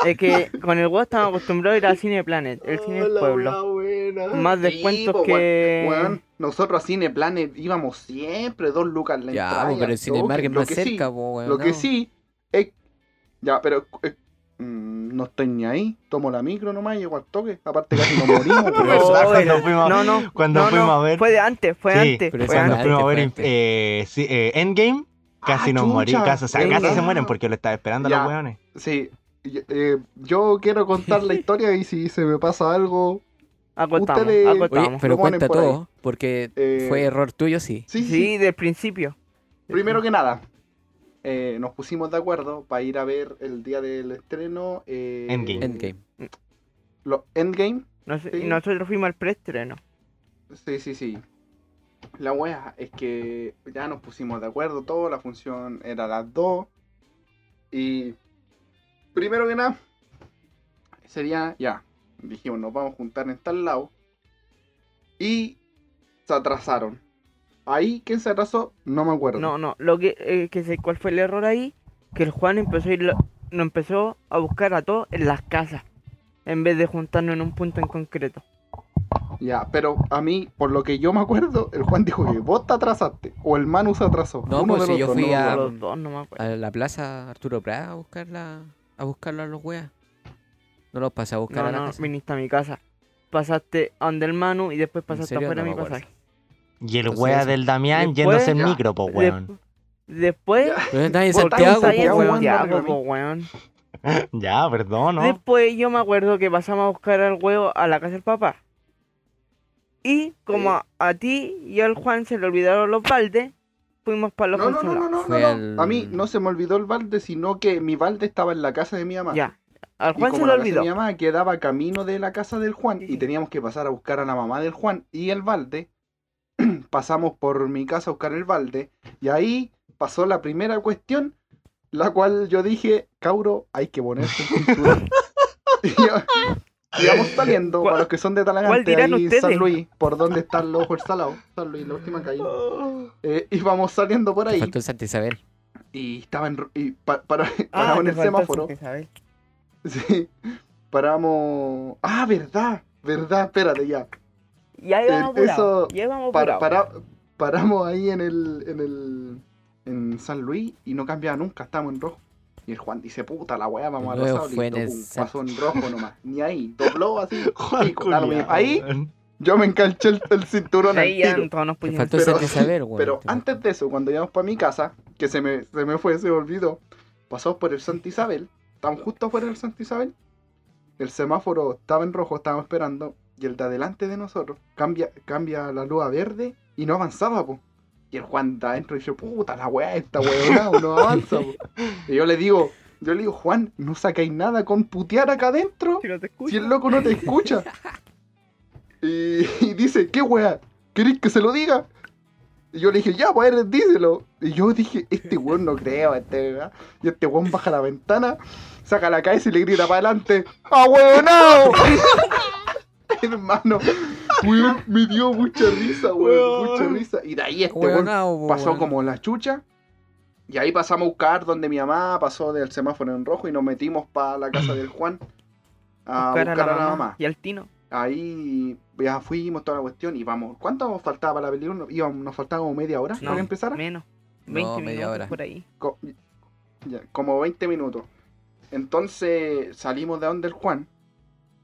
Es que con el weón estamos acostumbrados a ir al Cine Planet, el cine del pueblo. buena. Más Sí, descuentos po, que- weón. Nosotros a Cine Planet íbamos siempre, dos lucas la Ya, entrada. po, pero el Cinemark es Lo más que sí- cerca, po, weón. Lo que no. sí es. Ya, pero. eh, mm, no estoy ni ahí. Tomo la micro nomás y llego al toque. Aparte casi nos morimos. Pero eso- cuando fuimos- no, no, cuando no, fuimos no, a ver- Fue de antes, fue Sí, antes, pero fue Cuando antes. fuimos a ver eh, sí, eh, Endgame, casi Ah, nos chucha. morimos, casi, o sea, casi se mueren porque lo estaba esperando a los weones. Sí. eh, yo quiero contar la historia y si se me pasa algo. Acotamos, Ustedes- Oye, acotamos. pero cuenta por ahí. todo, porque Eh, fue error tuyo, sí. Sí, sí. Sí, del principio. Primero que nada, eh, nos pusimos de acuerdo para ir a ver el día del estreno. eh, Endgame. Endgame. Lo, Endgame. Nos- Sí. Y nosotros fuimos al preestreno. Sí, sí, sí. La wea es que ya nos pusimos de acuerdo todo, la función era a las 2. Y primero que nada, sería ya. Dijimos, nos vamos a juntar en tal lado. Y se atrasaron. Ahí, ¿quién se atrasó? No me acuerdo. No, no, lo que, eh, que sé cuál fue el error ahí, que el Juan empezó a ir lo- nos empezó a buscar a todos en las casas, en vez de juntarnos en un punto en concreto. Ya, pero a mí, por lo que yo me acuerdo, el Juan dijo que vos te atrasaste o el Manu se atrasó. No, Uno pues si yo dos, fui no, a- no, Los dos, no me acuerdo. A la plaza Arturo Prat a buscarla, a buscarlo a los weas. No los pasé a buscar No, a la no, casa. viniste a mi casa. Pasaste a donde el Manu y después pasaste afuera No de mi pasaje. Y el Entonces wea del Damián Después- yéndose en micro, po, weón. Después, Pero está en Santiago, po, Santiago, weón. Santiago, po, weón. Ya, perdón, ¿no? Después yo me acuerdo que pasamos a buscar al huevo a la casa del papá. Y como a, a ti y al Juan se le olvidaron los baldes, fuimos para los No, no, no, no, no, Fue no, A mí no se me olvidó el balde, sino que mi balde estaba en la casa de mi mamá. Ya. Al Y Juan se como le la casa de olvidó. mi mamá quedaba camino de la casa del Juan Sí, y teníamos que pasar a buscar a la mamá del Juan y el balde. Pasamos por mi casa a buscar el balde y ahí pasó la primera cuestión, la cual yo dije, Cauro, hay que ponerse el cinturón. y íbamos saliendo, ¿Cuál- para los que son de Talagante, ahí ustedes? San Luis, por donde están los ojos salados, San Luis, la última calle. Eh, íbamos saliendo por ahí Faltó el Santa Isabel. y estaba en, y pa- para, Ah, paramos en el semáforo. Sí, paramos. Ah, verdad, verdad, espérate ya. Y ahí Eh, vamos apurados. eso- Y ahí vamos Para, paramos ahí en el, en el. en San Luis y no cambiaba nunca, estábamos en rojo. Y el Juan dice, puta la weá, vamos a Luego rosado. fue listo, pasó en rojo nomás. Ni ahí, dobló así. Juan Ahí yo me enganché el, el cinturón al Ahí ya tiro. nos pusimos. faltó. Pero antes de eso, cuando íbamos para mi casa, que se me, se me fue, se me olvidó, pasamos por el Santa Isabel, estábamos justo afuera del Santa Isabel, el semáforo estaba en rojo, estábamos esperando, y el de adelante de nosotros cambia, cambia la luz a verde y no avanzaba, po. Y el Juan está adentro y dice, puta la weá, esta weá no avanza, po. Y yo le digo, yo le digo, Juan, no sacáis nada con putear acá adentro. Si no el loco no te escucha. Y, y dice, ¿qué weá? ¿Queréis que se lo diga? Y yo le dije, ya, pues díselo. Y yo dije, este weón no creo, este weá. Y este weón baja la ventana, saca la cabeza y le grita para adelante, ¡Ah, weonao! Hermano, weón, me dio mucha risa, weón, mucha risa. Y de ahí este weón Weonao, po, pasó weón. como la chucha. Y ahí pasamos a buscar donde mi mamá pasó del semáforo en rojo y nos metimos para la casa del Juan a Buscar buscar, a la, mamá. Y al Tino. Ahí ya fuimos toda la cuestión y vamos. ¿Cuánto nos faltaba para la película? Íbamos- nos faltaba como media hora No, para que empezara. Menos. No, 20 media minutos hora. por ahí. Co- ya, como 20 minutos. Entonces salimos de donde el Juan.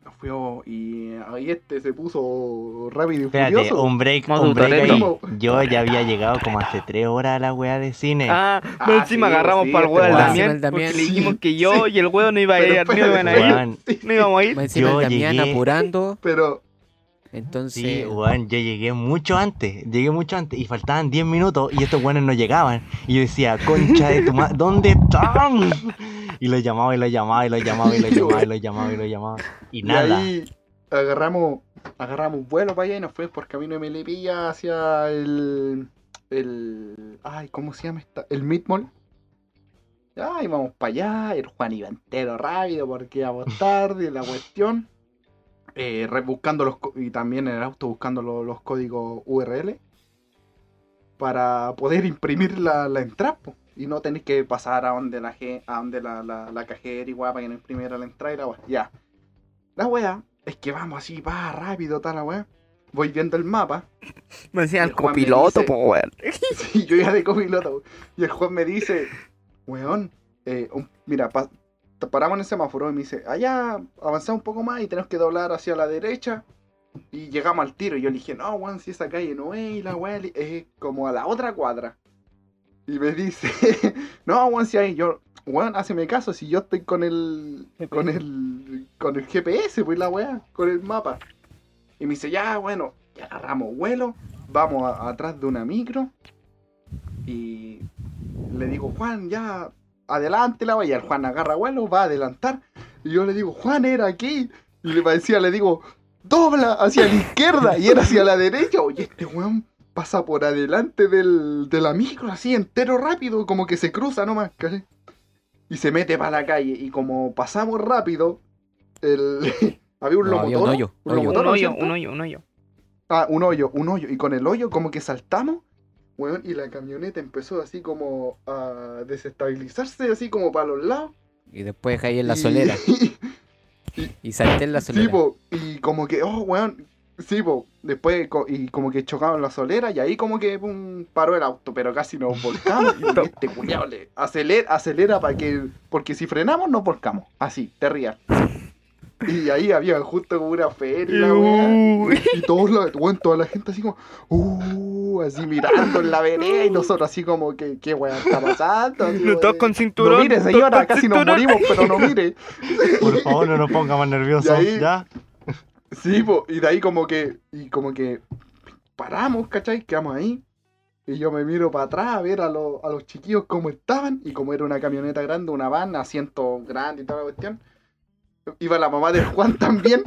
Nos fuimos y ahí este se puso rápido y Espérate, furioso. un break, Modo un break ahí. Yo ya había llegado como hace tres horas a la wea de cine. Ah, Ah, pero encima sí, agarramos sí, para el al weón. Damián, porque le dijimos que yo y el huevo no iba a ir, no iban a ir, Weón, no íbamos a ir. Encima Yo el Damián llegué- apurando. Pero Entonces. Sí, weón, yo llegué mucho antes, llegué mucho antes y faltaban 10 minutos y estos weones no llegaban. Y yo decía, concha de tu madre, ¿dónde están? Y los llamaba y los llamaba y los llamaba y los llamaba y los llamaba y los llamaba. Y y nada. ahí agarramos agarramos vuelo para allá y nos fuimos por camino de Melipilla hacia el el ay cómo se llama esta el Meat Mall. Ya íbamos para allá el Juan iba entero rápido porque íbamos tarde y la cuestión. Eh, buscando los y también en el auto buscando lo- los códigos URL para poder imprimir la, la entrada y no tenéis que pasar a donde la a donde la, la, la cajera y weá para que no imprimiera la entrada y la weá. Ya. La weá es que vamos así, va rápido, tal la weá. Voy viendo el mapa. Me decía el Juan copiloto, po, weón. Sí, yo ya de copiloto. Y el juez me dice, weón, eh, un- mira, pa- paramos en el semáforo y me dice, allá avanzamos un poco más y tenemos que doblar hacia la derecha. Y llegamos al tiro. Y yo le dije, no, weón, si esa calle no es, y la weá es como a la otra cuadra. Y me dice, no, weón, si hay, yo, weón, háceme caso, si yo estoy con el, con el, con el GPS, pues la weá, con el mapa. Y me dice, ya, bueno, ya agarramos vuelo, vamos a- atrás de una micro. Y le digo, Juan, ya, adelante la vaya. El Juan agarra vuelo, va a adelantar. Y yo le digo, Juan, era aquí. Y le decía, le digo, dobla hacia la izquierda. Y era hacia la derecha. Oye, este weón pasa por adelante del, de la micro, así entero rápido, como que se cruza nomás, ¿cachai? Y se mete para la calle. Y como pasamos rápido, el... había un No, un hoyo, un hoyo. Un ¿no es hoyo, un hoyo, un hoyo. Ah, un hoyo, un hoyo. Y con el hoyo como que saltamos, weón, y la camioneta empezó así como a desestabilizarse, así como para los lados. Y después dejáis en la y- solera. Y salté en la solera. Sí, po, y como que, oh, weón, sí, po, después, co- y como que chocaban la solera, y ahí como que pum, paró el auto, pero casi nos volcamos, y este culiao le acelera, acelera para que, porque si frenamos nos volcamos, así, te rías. Y ahí había justo como una feria, y la weá, y, todos los, weón, toda la gente así como, uh, así mirando en la vereda, y nosotros así como que, ¿qué weá está pasando? Así, No, todos weón. con No cinturón. mire, todos señora, casi nos morimos, pero no mire. Por favor, no nos pongamos nerviosos. Y ahí- ¿Ya? Sí, po, y de ahí como que, y como que paramos, ¿cachai? Quedamos ahí. Y yo me miro para atrás a ver a, los- a los chiquillos cómo estaban. Y como era una camioneta grande, una van, asiento grande y toda la cuestión. Iba la mamá del Juan también.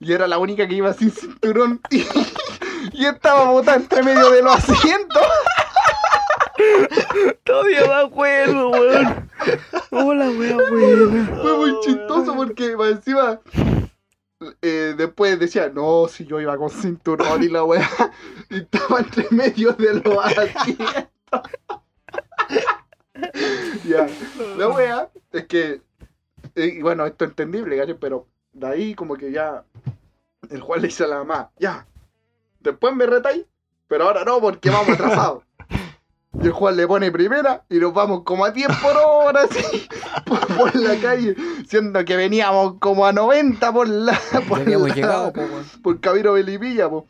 Y era la única que iba sin cinturón. Y, y estaba botada entre medio de los asientos. Todavía me acuerdo, weón. Hola, weón, weón. Fue muy chistoso porque encima eh, después decía, no, si yo iba con cinturón y la weá, y estaba entre medio de los asientos. ya, la weá es que, eh, y bueno, esto es entendible, ¿cachai? Pero de ahí como que ya el Juan le dice a la mamá, ya, después me retáis, pero ahora no porque vamos atrasados. Y el Juan le pone primera y nos vamos como a 10 por hora, así, por, por la calle, siendo que veníamos como a 90 por la. Ya Por, habíamos la- llegado, po, por Camino Belipilla, po.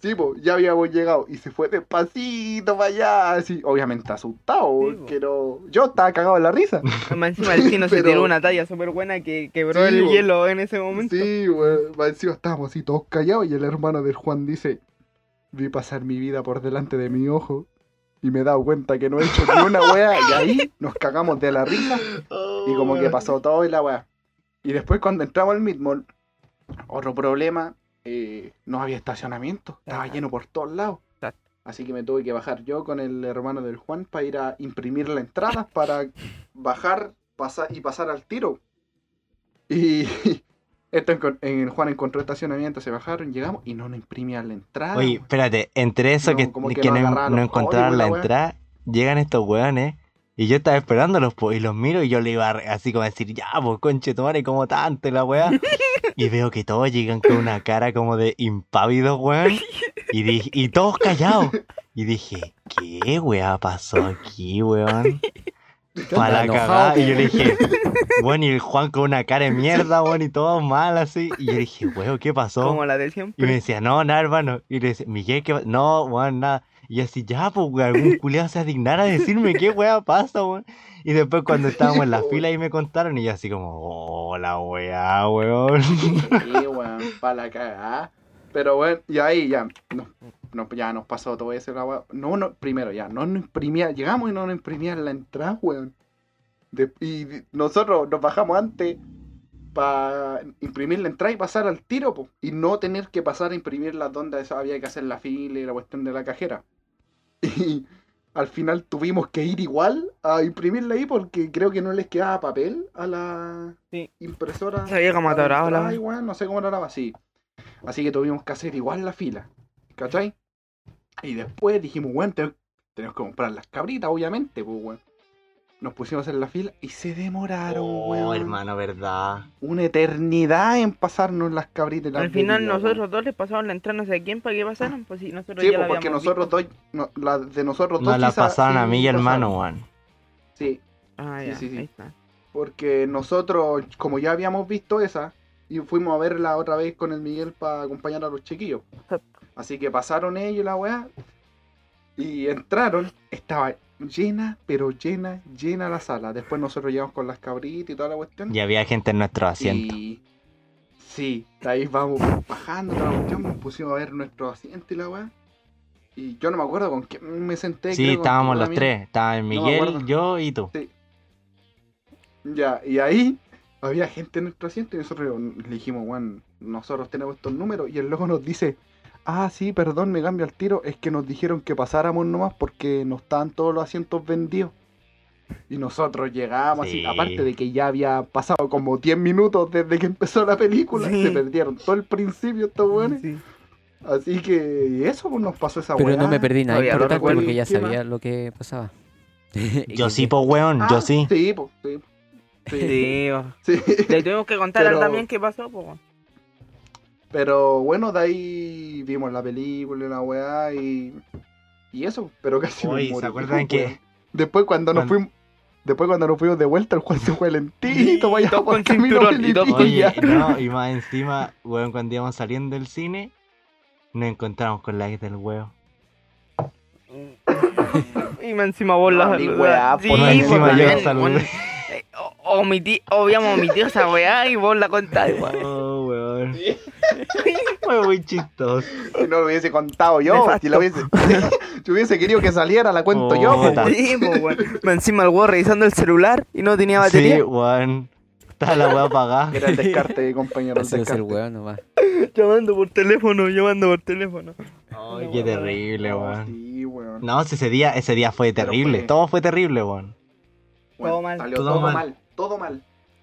Sí, po, ya habíamos llegado. Y se fue despacito para allá, así, obviamente asustado, Sí, no- yo estaba cagado en la risa. Además, encima el chino se Pero- tiró una talla súper buena que quebró Sí, el bo. hielo en ese momento. Sí, weón. Más Encima estábamos así todos callados y el hermano del Juan dice, vi pasar mi vida por delante de mi ojo y me he dado cuenta que no he hecho ni una wea y ahí nos cagamos de la risa y como que pasó todo y la wea. Y después cuando entramos al Midmall, otro problema, eh, no había estacionamiento, estaba Ajá. lleno por todos lados. Exacto. Así que me tuve que bajar yo con el hermano del Juan para ir a imprimir la entrada, para bajar pasar y pasar al tiro. Y esto en, en Juan encontró estacionamiento, se bajaron, llegamos y no nos imprimían la entrada. Oye, weón. espérate, entre eso No, que, como que que no no, encontraron la entrada, llegan estos weones y yo estaba esperándolos po, y los miro y yo le iba así como a decir, ya, pues conche tu madre, como tanto la weá. y veo que todos llegan con una cara como de impávidos, weón. Y, dije, y todos callados. Y dije, ¿qué weá pasó aquí, weón? Para la cagada. Y yo le dije, bueno, y el Juan con una cara de mierda, weón, y todo mal así. Y yo le dije, weón, ¿qué pasó? Como la de Y me siempre. decía, no, nada, hermano. Y le decía, Miguel, ¿qué pa-?" No, weón, nada. Y así, ya, pues, weón, algún culiado se dignara a decirme qué weá pasa, weón. Y después cuando estábamos en la fila ahí me contaron y yo así como, oh, la weá, weón. Sí, weón, para la cagada. Pero bueno, y ahí ya, no, no, ya nos pasó todo eso, la. No, no, primero ya, no nos imprimía, llegamos y no nos imprimían la entrada, weón. De- y nosotros nos bajamos antes para imprimir la entrada y pasar al tiro, po, y no tener que pasar a imprimirlas donde había que hacer la fila y la cuestión de la cajera. Y al final tuvimos que ir igual a imprimirla ahí porque creo que no les quedaba papel a la Sí. impresora. Se había como la no sé cómo era así. Así que tuvimos que hacer igual la fila. ¿Cachai? Y después dijimos, bueno, te- tenemos que comprar las cabritas, obviamente, pues, weón. Nos pusimos en la fila y se demoraron, Oh, weón. hermano, verdad. Una eternidad en pasarnos las cabritas. y las Al final bebidas, nosotros weón. dos les pasamos la entrada no sé a quién para que pasaran, pues si nosotros Sí, ya pues, la porque nosotros visto. dos, no, la de nosotros dos Nos la sí sa- pasaron a sí mí y hermano, pasaron. weón. Sí, Ah, Sí, ya, sí, sí. ahí está. porque nosotros, como ya habíamos visto esa, y fuimos a verla otra vez con el Miguel para acompañar a los chiquillos. Así que pasaron ellos la weá. Y entraron. Estaba llena, pero llena, llena la sala. Después nosotros llegamos con las cabritas y toda la cuestión. Y había gente en nuestro asiento. Y sí, de ahí vamos bajando toda la cuestión. Nos pusimos a ver nuestro asiento y la weá. Y yo no me acuerdo con quién me senté. Sí, creo estábamos los tres. Estaba Miguel, yo y tú. Ya, y ahí había gente en nuestro asiento y nosotros le dijimos, weón, nosotros tenemos estos números. Y el loco nos dice, ah, sí, perdón, me cambio al tiro. Es que nos dijeron que pasáramos nomás porque no estaban todos los asientos vendidos. Y nosotros llegamos Sí. así, aparte de que ya había pasado como 10 minutos desde que empezó la película, Sí. se perdieron todo el principio estos weones. Sí. Así que y eso pues, nos pasó esa Pero weá. no me perdí nada lo importante recuerdo. porque ya sabía lo que pasaba. Yo sí, pues, weón, Ah, yo sí. Sí, pues, sí. Sí. Sí, bo. sí. le tuvimos que contar Pero- Damián qué pasó, pues. weón. Pero bueno, de ahí vimos la película y la weá y. Y eso, pero casi me Oye, ¿se acuerdan que-. Después cuando nos fuimos. Después cuando nos fuimos de vuelta, el Juan se fue lentito, vaya todo por con camino cinturón, y Oye, no, y más encima, weón, cuando íbamos saliendo del cine, nos encontramos con la ex del huevo. Y más encima vos la mi weá, Sí, por Más encima yo la saludé. Eh, omití, habíamos omitido esa weá y vos la contáis, weón. Oh, weón. Fue muy chistoso. Si no lo hubiese contado yo, si lo hubiese. si hubiese querido que saliera, la cuento yo. Puta. Sí, weón. Encima el weón revisando el celular y no tenía Sí, batería. weón. Estaba la weá apagada. Era el descarte, compañero. El Ese es el descarte. weón nomás. Llamando por teléfono, llamando por teléfono. Ay, qué terrible, No, weón. Sí, weón. No, si ese día, ese día fue terrible. fue- Todo fue terrible, weón. Bueno, Todo mal. Salió Todo todo, mal. mal. Todo mal.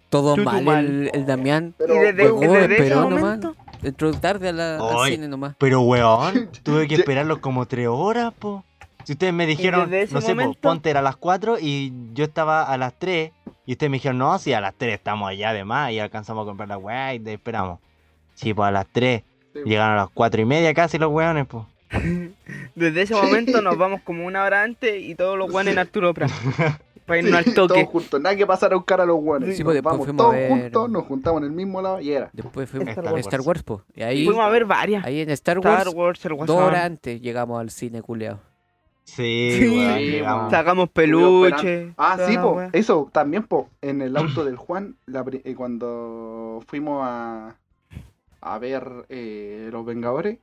Todo mal, mal. El, el Damián. Pero, y desde, llegó, desde ese esperó nomás. momento, Entró tarde a la- al Ay. cine nomás. Pero, weón, tuve que esperarlo como tres horas, po. Si ustedes me dijeron, ese no sé, po, momento- ponte era a las 4 y yo estaba a las 3 y ustedes me dijeron, no, si a las 3 estamos allá además y alcanzamos a comprar la weá y te esperamos. Sí, pues a las 3 Sí. llegaron a las 4 y media casi los weones, pues. desde ese momento nos vamos como una hora antes y todos los weones en Arturo Prat. Para irnos al Sí, toque. Todos juntos, nada que pasar a buscar a los guanes. Sí, Nos pues después vamos fuimos a todos ver- juntos, nos juntamos en el mismo lado y era. Después fuimos Star a Wars. Star Wars, po. Y ahí, Fuimos a ver varias. ahí en Star Wars, Star Wars, el dos horas antes llegamos al cine culeado. Sí, Sí, llegamos. Sacamos peluche. Ah, sí, po. wea. Eso también, po. En el auto del Juan, la eh, cuando fuimos a, a ver eh, Los Vengadores,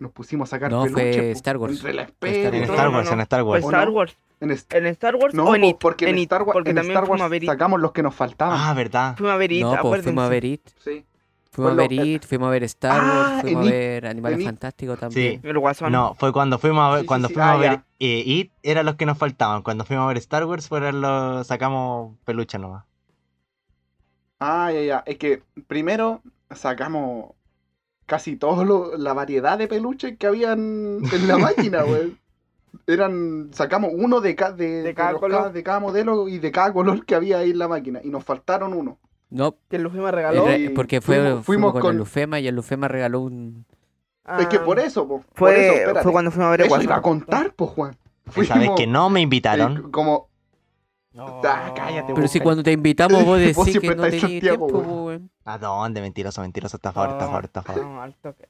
nos pusimos a sacar No, fue peluche, po, Star Wars. Entre la Fue espera En. Star Wars, no. en Star Fue Wars. ¿O Star no? Wars. En, est- ¿En Star Wars no, o en po, It? porque en, Star Wars, porque en también Star Wars ver sacamos los que nos faltaban. Ah, verdad. Fuimos a ver It, No, pues acuérdense. fuimos a ver It, Sí. fuimos a ver lo- It, fuimos a ver Star Ah, Wars, fuimos a ver Animales. Fantásticos también. El Guasón. No, fue cuando fuimos a ver, Sí, cuando sí. fuimos Ah, a ver ya. eh, It, eran los que nos faltaban. Cuando fuimos a ver Star Wars, fueron los sacamos peluche nomás. Ah, ya, ya. Es que primero sacamos casi toda la variedad de peluches que habían en la máquina, güey. Eran, sacamos uno de, ca- de, De cada color. ca- de cada modelo y de cada color que había ahí en la máquina. Y nos faltaron uno. No, Que el el regaló. re- y porque fue, fuimos- fuimos, fuimos con, con- el Lufema y el Lufema regaló un... es que Ah, por eso, po, por Fue, eso, espérate. fue cuando fuimos a ver el Eso iba a contar, pues, Juan. Esa vez Fuimos, que no me eh, invitaron. como, No. Ah, cállate, Pero vos, si cuando te invitamos vos decís Vos que siempre no tenías tiempo, weón. ¿A dónde? Mentiroso, mentiroso. Está favor, está favor, está favor. No, al toque.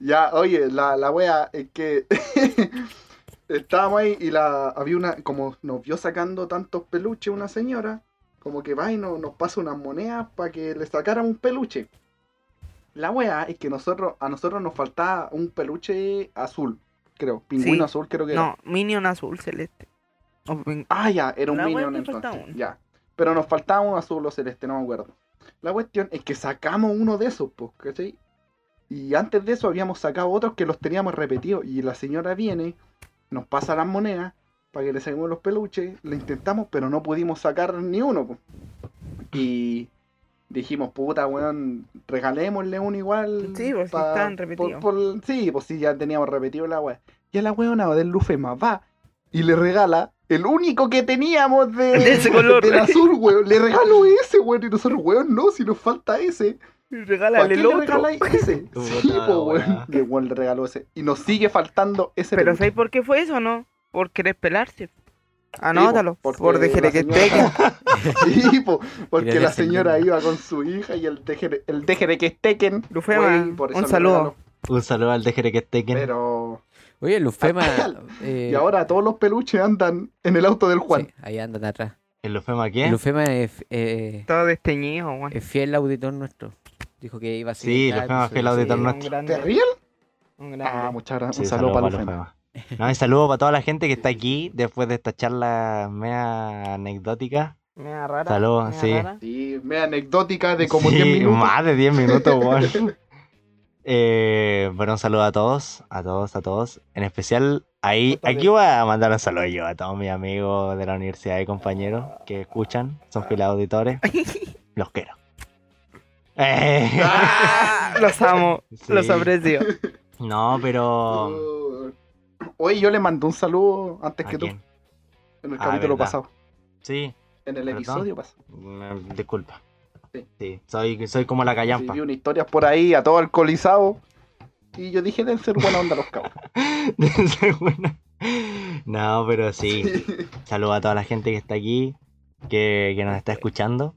Ya, oye, la, la wea es que estábamos ahí y la había una, como nos vio sacando tantos peluches una señora, como que va y no- nos pasa unas monedas para que le sacaran un peluche. La wea es que nosotros, a nosotros nos faltaba un peluche azul, creo, pingüino Sí. azul creo que era. No, Minion azul celeste. O Ah, ya, era un La Minion entonces. Ya. Pero nos faltaba un azul o celeste, no me acuerdo. La cuestión es que sacamos uno de esos, pues, ¿cachai? Y antes de eso habíamos sacado otros que los teníamos repetidos. Y la señora viene, nos pasa las monedas para que le saquemos los peluches. Lo intentamos, pero no pudimos sacar ni uno, pues. Y dijimos, puta, weón, regalémosle uno igual. Sí, pues, si estaban repetidos. por- por- sí, pues sí, ya teníamos repetido la weá. Y a la weona del Lufema va y le regala el único que teníamos de, De ese color. del azul, weón. Le regaló ese, weón. Y nosotros, weón, no, si nos falta ese. ¿Para Regálale qué el le otro. ese? Sí, po, weón. weón le regaló ese. Y nos sigue faltando ese Pero. ¿sabes por qué fue eso, no? Por querer pelarse. Anótalo. po, porque por dejar que señora-. Sí, po, porque la señora iba con su hija y el déjere, el que esteken. Lufema, un saludo. Un saludo al DGR que Tekken. Pero. Oye, el Lufema... eh, Y ahora todos los peluches andan en el auto del Juan. sí, ahí andan atrás. ¿El Lufema qué? El Lufema es, eh, Todo desteñido, weón. es fiel auditor nuestro. Dijo que iba a Sí, es fiel episodio. auditor un nuestro. grande. ¿Te ríes? Un Ah, muchas gracias. Sí, un saludo para para Lufema. No, y saludo para toda la gente que está aquí después de esta charla mea anecdótica. Mea rara. Saludos, mea sí. rara. Sí, me anecdótica de como Sí, 10 minutos. Más de 10 minutos, weón. Eh, bueno, un saludo a todos, a todos, a todos. En especial, ahí, aquí voy a mandar un saludo yo a todos mis amigos de la universidad y compañeros que escuchan, son fieles auditores. Los quiero. Eh, Ah, los amo. sí. Los aprecio. No, pero. Uh, Oye, yo le mandé un saludo antes ¿A que tú, en el Ah, capítulo verdad. pasado. Sí, En el Perdón. episodio pasado. Mm, Disculpa. Sí. Sí, soy, soy como la Sí, callampa. vi una historia por ahí a todo alcoholizado. Y yo dije, deben ser buena onda los cabros. Debe ser buena. No, pero sí. Saludos a toda la gente que está aquí, que, que nos está escuchando.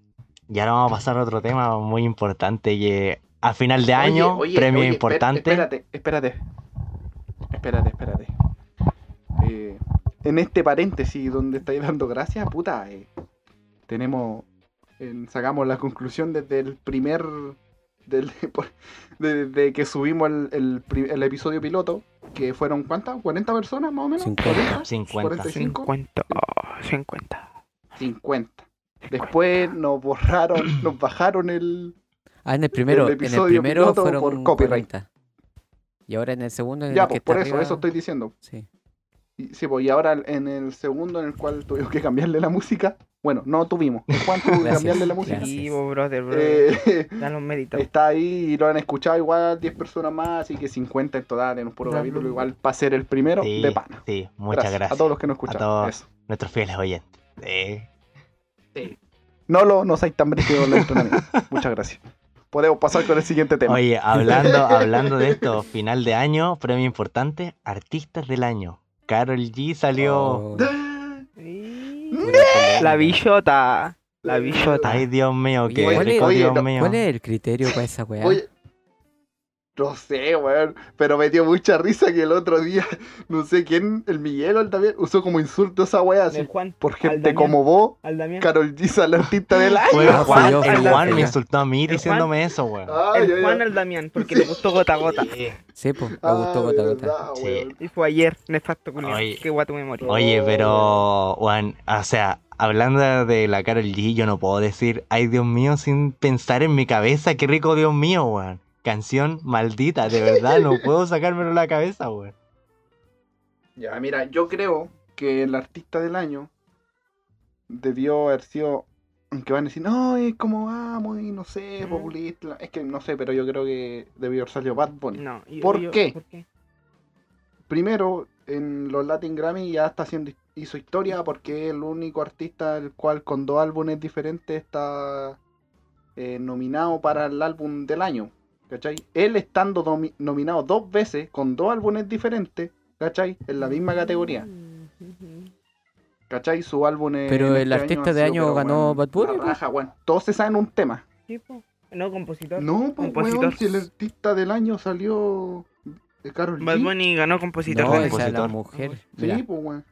Y ahora vamos a pasar a otro tema muy importante que a final de año, Oye, oye, premio oye, importante. Espérate, espérate. Espérate, espérate. Eh, en este paréntesis donde estáis dando gracias, puta, eh, tenemos. en- sacamos la conclusión desde el primer. Del, desde que subimos el, el el episodio piloto, que fueron ¿cuántas? ¿40 personas más o menos? 50. 50. 45. 50. oh, 50. 50. Después nos borraron, nos bajaron el. Ah, en el primero, El en el episodio primero fueron por copyright. 40. Y ahora en el segundo, en Ya, el pues que por eso, arriba, eso estoy diciendo. Sí. Y, sí, pues y ahora en el segundo en el cual tuvimos que cambiarle la música. Bueno, no tuvimos. El Juan tuvo que Gracias, cambiarle la música. Sí, vos, brother, brother. Eh, los está ahí y lo han escuchado igual 10 personas más, así que 50 en total en un puro capítulo. Igual para ser el primero Sí, de pana. sí, muchas gracias. A todos los que nos escuchan. todos. Eso. Nuestros fieles oyentes. Eh, No lo, no seáis tan brígidos en el entrenamiento. Muchas gracias. Podemos pasar con el siguiente tema. Oye, hablando, hablando de esto, final de año, premio importante, artistas del año. Carol G salió. Oh, Sí. pura polémica. La billota. La billota. Ay, Dios mío, qué ¿cuál es- rico, oye, Dios no, mío. ¿Cuál es el criterio para esa weá? Oye, no sé, weón, pero me dio mucha risa que el otro día, no sé quién, el Miguel o el también, usó como insulto esa weá, así, El Juan. por gente Damián, como vos, Al Damián. Carol G sale artista del año. Ah, Juan, el Juan me insultó a mí El diciéndome eso, weón. Ay, el ay, Juan al Damián, porque le gustó gota a gota. Sí. Sí, pues, me Ah, gustó gota a gota. verdad, Sí. Y fue ayer, nefasto culiao. Oye. Qué guato memoria. Oye, pero, Juan, o sea, hablando de la Carol G, yo no puedo decir, ay, Dios mío, sin pensar en mi cabeza, qué rico, Dios mío, weón. Canción maldita, de verdad, no puedo sacármelo de la cabeza, weón. Ya, mira, yo creo que el artista del año debió haber sido, aunque van a decir, no, es como vamos y no sé, Mm. populista, es que no sé, pero yo creo que debió haber salido Bad Bunny. No, yo- ¿Por yo- qué? ¿Por qué? primero en los Latin Grammy ya está haciendo hizo historia porque es el único artista el cual con dos álbumes diferentes está eh, nominado para el álbum del año ¿cachai? él estando nomi- nominado dos veces con dos álbumes diferentes ¿cachai? en la misma categoría ¿cachai? su álbum en Pero el este artista han de año ganó Bad Bunny, raja, weón. todos se saben un tema Sí, po. No, compositor. no pues Compositor. weón, si el artista del año salió de Karol Bad G Bunny ganó compositor. No, esa es la mujer. sí pues weón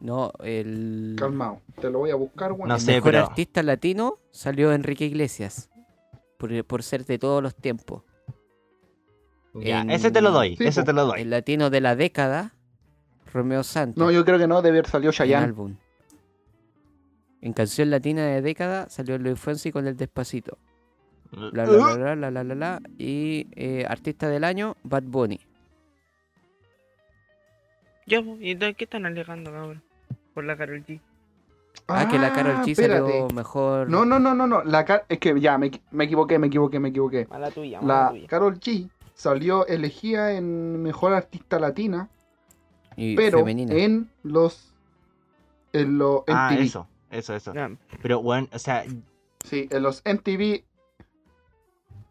no, el, calmado te lo voy a buscar weón No el sé, mejor pero- artista latino salió Enrique Iglesias. Por, por ser de todos los tiempos. Ya, En- ese te lo doy, Sí, ese po. te lo doy. El latino de la década, Romeo Santos. No, yo creo que no, debe haber salido en Chayanne. álbum. En canción latina de década salió Luis Fonsi con el Despacito. La, la, la, la, la, la, la, la. Y eh, artista del año, Bad Bunny. Ya, ¿y entonces qué están alegando, cabrón? Por la Karol G. Ah, que la Karol G espérate. salió mejor. No, no, no, no, no. La Car- es que ya, me, me equivoqué, me equivoqué, me equivoqué. Mala tuya, mala La tuya. Carol G salió elegida en Mejor Artista Latina, Y pero femenina. en los... En los Ah, MTV. eso, eso, eso. Ya, Pero, bueno, o sea, Sí, en los MTV.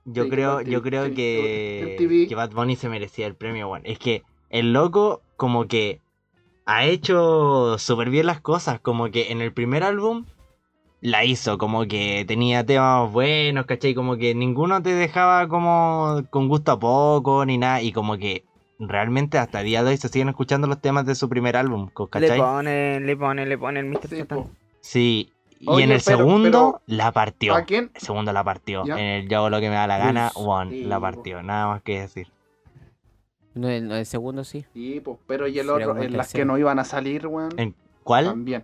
yo Sí, creo, MTV, yo creo que, MTV. que Bad Bunny se merecía el premio, weón. Es que el loco como que ha hecho súper bien las cosas, como que en el primer álbum la hizo, como que tenía temas buenos, ¿cachai? Como que ninguno te dejaba como con gusto a poco ni nada, y como que realmente hasta el día de hoy se siguen escuchando los temas de su primer álbum, co- Le ¿cachai? pone, le pone, le pone el Mr. Sí. Sí, y Oye, en el pero- segundo la partió. ¿A quién? El segundo la partió. ¿Ya? En el yo hago lo que me da la gana, Uf, one, sí, la partió. Nada más que decir. No, el, el segundo sí. Sí, pues, pero y el Será otro, el en las que no iban a salir, weón. ¿En cuál? También.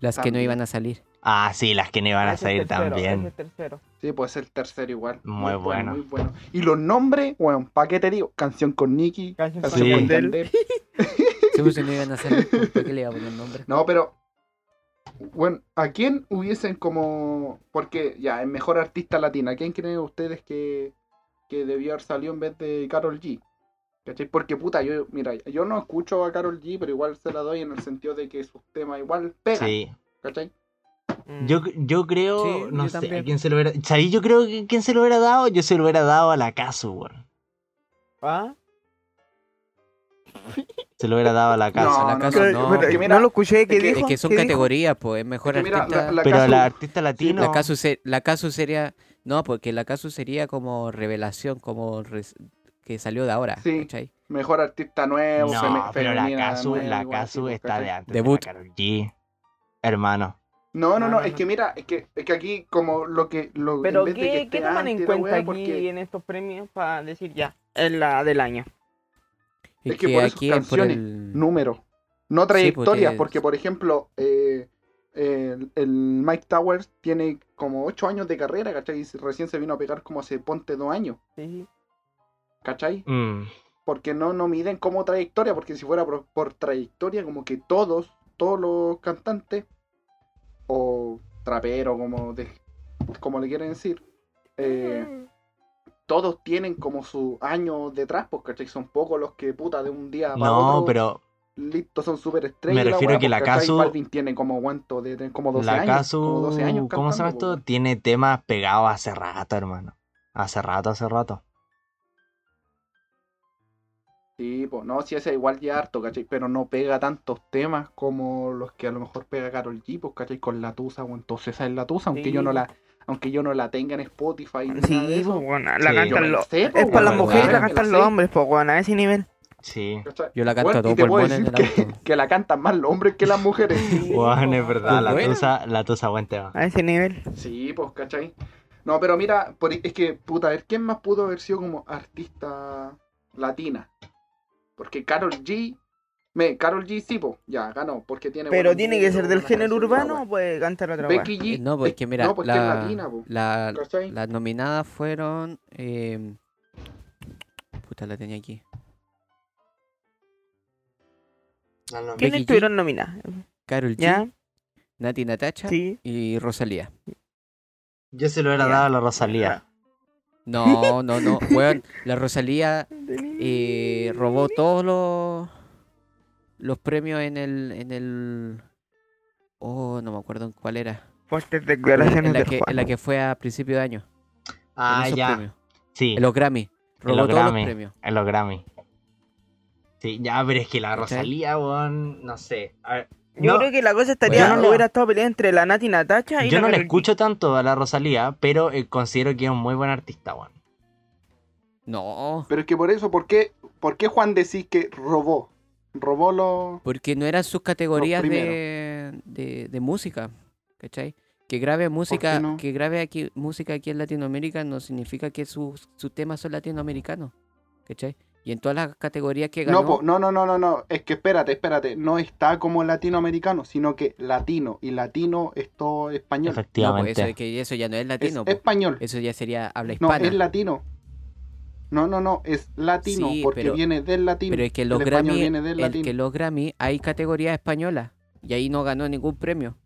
Las que no iban a salir. Ah, sí, las que no iban a es salir tercero, también. es tercero. Sí, pues el tercero igual. Muy bueno. Muy bueno. Y los nombres, weón, ¿pa' qué te digo? Canción con Nicky, Canción canción con. Sí, pues, no iban a salir, ¿por qué le iba a poner nombre? No, pero. Bueno, ¿a quién hubiesen como. Porque ya, es mejor artista latina. ¿A quién creen ustedes que, que debió haber salido en vez de Carol G? ¿Cachai? Porque puta, yo, mira, yo no escucho a Carol G, pero igual se la doy en el sentido de que sus temas igual pegan. Sí. ¿Cachai? Mm. Yo, yo creo, Sí, no yo sé, también. a quién se lo hubiera... ¿Sabí? Yo creo que quién se lo hubiera dado, yo se lo hubiera dado a la Casu, weón. ¿Ah? Se lo hubiera dado a la Casu. a la no, Casu no, no. pero es que mira, no lo escuché, ¿qué es que- dijo? Es que son categorías, pues. Es mejor es que mira, artista. la- la Pero Casu- la artista latino... La casu, se- la casu sería. No, porque la casu sería como revelación, como res- que salió de ahora. Sí. ¿cachai? Mejor artista nuevo, No, pero la femenina Casu, nueva, la Casu sí, está ¿cachai? de antes Debut. de la Karol G. Hermano. No, no, No, es que mira, es que, es que aquí como lo que... Lo, Pero en vez de que ¿qué, ¿qué toman en cuenta wea, aquí porque en estos premios para decir ya? Es la del año. Es, Es que que, por aquí por canciones, el. Número, no trayectorias, porque- porque por ejemplo, eh, el, el Mike Towers tiene como 8 años de carrera, ¿cachai? Y recién se vino a pegar como hace ponte dos años, Sí, sí. ¿Cachai? Mm. Porque no, no miden como trayectoria, porque si fuera por, por trayectoria, como que todos, todos los cantantes, o traperos, como, de, como le quieren decir, eh, todos tienen como su año detrás, pues, ¿cachai? Son pocos los que puta de un día para No, otro, pero listo, son súper estrellas. Me refiero wea, que pues, la ¿cachai? Casu- tiene como cuánto, de, de- como 12 la años. Casu, como 12 años ¿cómo se llama esto? pues, Tiene temas pegados hace rato, hermano. Hace rato, hace rato. Sí, pues no, si ese igual ya harto, ¿cachai? Pero no pega tantos temas como los que a lo mejor pega Carol G, pues, ¿cachai? Con la Tusa, o entonces esa es la Tusa, aunque Sí, yo no pues. la, aunque yo no la tenga en Spotify ni nada de Sí, eso, pues, bueno, la Sí. cantan los... pues, Es para las bueno, mujeres la cantan los hombres, pues, bueno, a ese nivel. Sí. Yo la canto Bueno, a todo y te puedo pulmón en decir el que, que la cantan más los hombres que las mujeres. Juan, es verdad, la buena. tusa, la tusa buen tema. A ese nivel. Sí, pues, ¿cachai? No, pero mira, por- es que, puta, a ver, ¿quién más pudo haber sido como artista latina? Porque Carol G, me, Carol G sí, pues, ya, ganó, porque tiene... Pero tiene que ser del género urbano o puede cantar otra. Becky Eh, G... No, porque es- mira, no, porque es la, latina, po, las nominadas fueron. eh, puta, la tenía aquí. ¿Quiénes estuvieron nominadas? Carol G, ¿Ya? Nati Natacha Sí. y Rosalía. Yo se lo hubiera dado a la Rosalía. No, no, no. Weón, la Rosalía eh, robó todos los, los premios en el, en el. Oh, no me acuerdo en cuál era. Fuertes En declaraciones la, de que, Juan. en la que fue a principio de año. en Ah, ya. premios. Sí, En los Grammy. Robó los todos Grammy. los premios. en los Grammy. Sí, ya, pero es que la. Rosalía, weón, no sé. A ver, Yo no, creo que la cosa estaría, Yo no hubiera estado peleada entre la Nati Natacha y yo la no G. escucho tanto a la Rosalía, pero eh, considero que es un muy buen artista, weón. No, Pero es que por eso, ¿por qué, por qué Juan decís que robó? Robó los... porque no eran sus categorías de, de, de música. ¿Cachai? Que grabe música, no? que grabe aquí música aquí en Latinoamérica no significa que sus, sus temas son latinoamericanos. ¿Cachai? Y en todas las categorías que ganó. No, po, no, no, no, no, no, es que espérate, espérate, no está como latinoamericano, sino que latino, y latino es todo español. no, pues Efectivamente. eso, que eso ya no es Es latino. po. español, Eso ya sería habla no, hispana. es latino. No, no, no, es latino, Sí, porque pero- viene del latino. Pero es que los el Grammy, viene del el latino. que los Grammy hay categorías españolas y ahí no ganó ningún premio.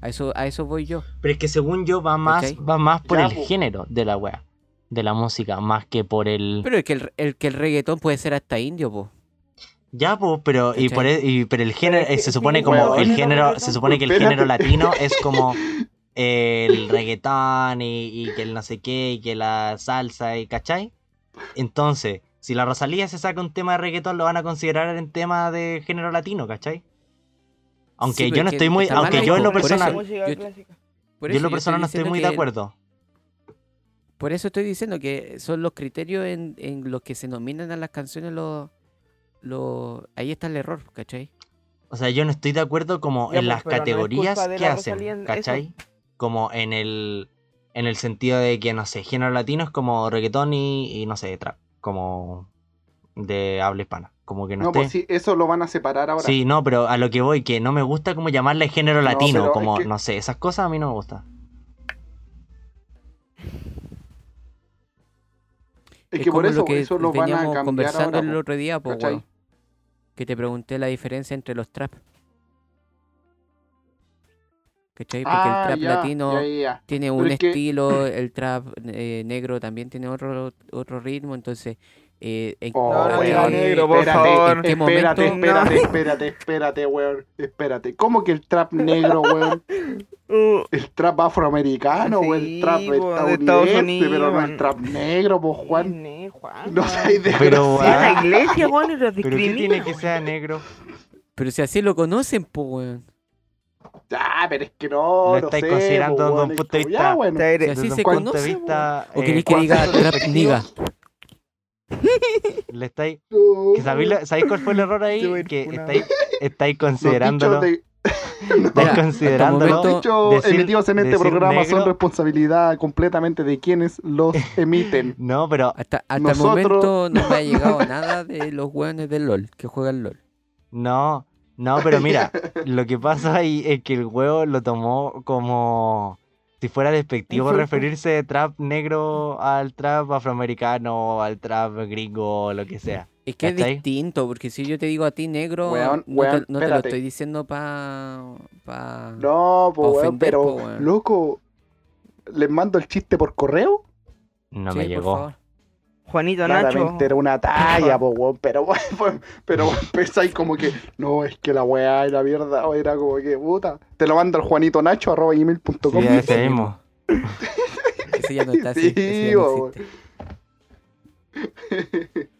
A eso, a eso voy yo. Pero es que según yo va más, va más por Ya, el po. género de la wea, de la música, más que por el... Pero es que el, el que el reggaetón puede ser hasta indio, po. Ya, pues, pero, y por e- y- pero el género, eh, se supone como el género, se supone que el género latino es como el reggaetón y, y que el no sé qué, y que la salsa, y ¿cachai? Entonces, si la Rosalía se saca un tema de reggaetón, lo van a considerar en tema de género latino, ¿cachai? Aunque Sí, yo no estoy muy, aunque yo en lo personal, Música yo- yo en lo personal no estoy muy de que- acuerdo. Por eso estoy diciendo que son los criterios en, en los que se nominan a las canciones los... los ahí está el error, ¿cachai? O sea, yo no estoy de acuerdo como Ya, en pues, las no categorías que la hacen, eso. ¿cachai? Como en el en el sentido de que, no sé, género latino es como reggaetón y, y, no sé, trap, como de habla hispana. Como que no, No, esté... pues sí, eso lo van a separar ahora. Sí, no, pero a lo que voy, que no me gusta como llamarle género No, latino, es como, que- no sé, esas cosas a mí no me gustan. Es que por eso, lo que eso lo van a veníamos conversando ahora. el otro día, po. Que te pregunté la diferencia entre los trap. ¿cachai? Porque Ah, el trap ya, latino ya, ya, ya. tiene Pero un es que- estilo, el trap eh, negro también tiene otro, otro ritmo, entonces... Eh, en- Oh, No, no ¿a diga qué- negro, por espérate, favor. ¿En qué espérate, momento? espérate, espérate, espérate, weón. Espérate. ¿Cómo que el trap negro, weón? Uh, El trap afroamericano o el Sí, trap po, de estadounidense, Estados Unidos, pero no el trap negro, pues Juan. ne, Juan, No Juan. seas Pero, la weón. iglesia, weón, y los ¿Pero qué tiene que ser negro? Pero si así lo conocen, pues, weón. Ya, pero es que no, Lo no estáis sé, considerando desde un weón, punto de vista- Ya, bueno. Sea, Si así Desde se un punto conoce, de vista, ¿O eh, queréis que diga trap niga? Le estáis, No, que sabéis, lo- ¿sabéis cuál fue el error ahí? Que estáis, estáis considerándolo. Estáis momento- Los dichos emitidos en este programa son responsabilidad completamente de quienes los emiten. No, pero Hasta, hasta Nosotros- el momento no me ha llegado nada de los weones del LOL, que juegan LOL. no, no, pero mira, lo que pasa ahí es que el huevo lo tomó como si fuera despectivo referirse de trap negro al trap afroamericano o al trap gringo o lo que sea. Es que es distinto, porque si yo te digo a ti negro, Weón, no, te, no te lo estoy diciendo pa... pa... No, pues, weón, ofender, pero, po, loco, ¿les mando el chiste por correo? No Sí, me llegó. Juanito Nacho. Claramente era una talla, po, weón, pero, weón, pero pensáis como que, no, es que la weá era mierda, o era como que, puta, te lo manda el Juanito Nacho, arroba gmail.com. Sí, ese mismo. Ese ya no está así. Sí, ese ya no weón. existe.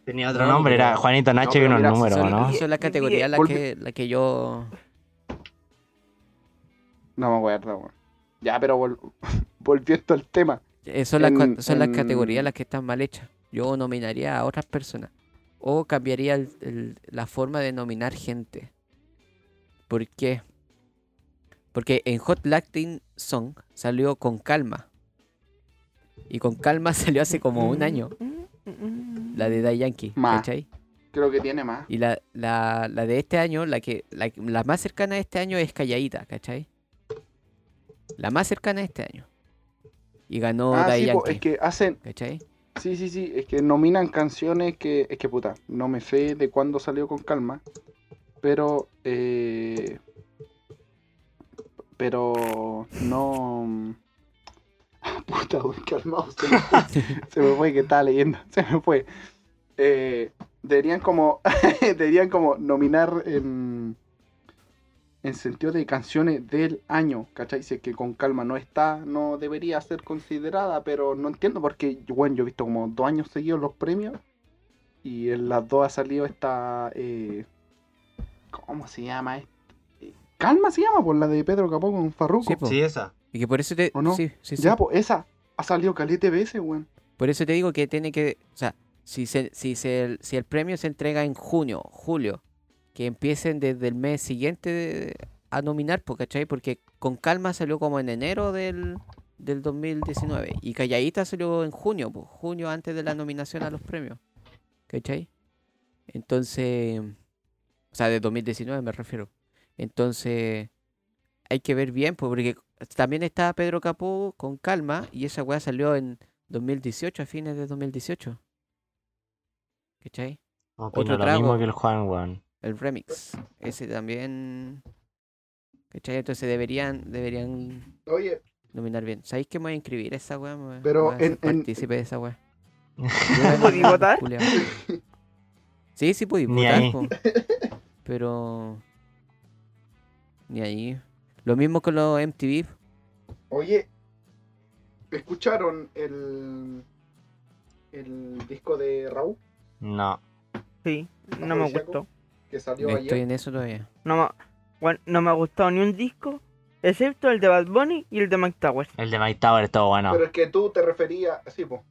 Tenía otro No, nombre, era Juanito Nacho no el mira, número, Son, ¿no? son las categorías las Volvi- que, la que yo... No me acuerdo, weón. Ya, pero vol- volviendo al tema. eh, son las, En- cua- son las en- categorías las que están mal hechas. Yo nominaría a otras personas. O cambiaría el- el- la forma de nominar gente. ¿Por qué? Porque en Hot Latin Song salió con calma. Y con calma salió hace como un año. La de Daddy Yankee. Más. ¿cachai? Creo que tiene más. Y la, la, la de este año, la que la, la más cercana de este año es Calladita, ¿cachai? La más cercana de este año. Y ganó ah, sí, po, Yankee, es que hacen, ¿cachai? Sí, sí, sí, es que nominan canciones que, es que puta, no me sé de cuándo salió con calma, pero, eh, pero no, puta, weón, calmado, se me fue, se me fue que estaba leyendo, se me fue. Eh, deberían como, deberían como nominar en, en sentido de canciones del año, ¿cachai? Si es que con calma no está, no debería ser considerada, pero no entiendo porque, bueno, yo he visto como dos años seguidos los premios y en las dos ha salido esta, eh, ¿cómo se llama? esto? Eh, Calma se llama, por la de Pedro Capó con Farruko. Sí, esa. Y que por eso te. ¿O no? Sí, sí, sí. ya, pues esa ha salido calete veces, weón. Por eso te digo que tiene que. O sea, si, se, si, se, si el premio se entrega en junio, julio, que empiecen desde el mes siguiente a nominar, po, ¿cachai? Porque con calma salió como en enero del, del 2019. Y Calladita salió en junio, pues, junio antes de la nominación a los premios. ¿Cachai? Entonces. O sea, de 2019 me refiero. Entonces. Hay que ver bien, pues, porque también está Pedro Capó con calma. Y esa weá salió en 2018, a fines de 2018. ¿Cachai? Opino Otro lo trago. mismo que el Juan, weón. El remix. Ese también. ¿Cachai? Entonces deberían, deberían Oye, nominar bien. ¿Sabéis que me voy a inscribir a esa weá? Pero en- en- partícipe de esa weá. ¿Podí votar? Sí, sí podí Ni votar, ahí. po. Pero. Ni ahí. Lo mismo con los MTV. oye, ¿escucharon el, el disco de Raúl No. Sí, no me gustó. Que salió Estoy ayer? en eso todavía. No me, bueno, no me ha gustado ni un disco, excepto el de Bad Bunny y el de Mike Towers. El de Mike Tower estuvo bueno. Pero es que tú te referías, sí, po.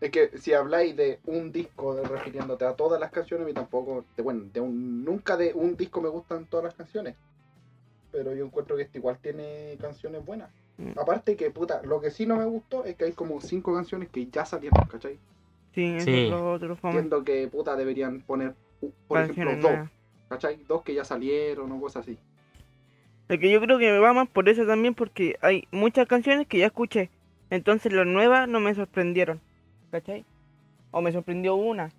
Es que si habláis de un disco de- refiriéndote a todas las canciones, a mí tampoco, de, bueno, de un, nunca de un disco me gustan todas las canciones. Pero yo encuentro que este igual tiene canciones buenas. Mm. Aparte que, puta, lo que sí no me gustó es que hay como cinco canciones que ya salieron, ¿cachai? Sí, Sí. es otro fome. Entiendo que, puta, deberían poner, por ejemplo, dos. ¿cachai? Dos que ya salieron o cosas así. Es que yo creo que me va más por eso también, porque hay muchas canciones que ya escuché. Entonces las nuevas no me sorprendieron. ¿Cachai? O me sorprendió una.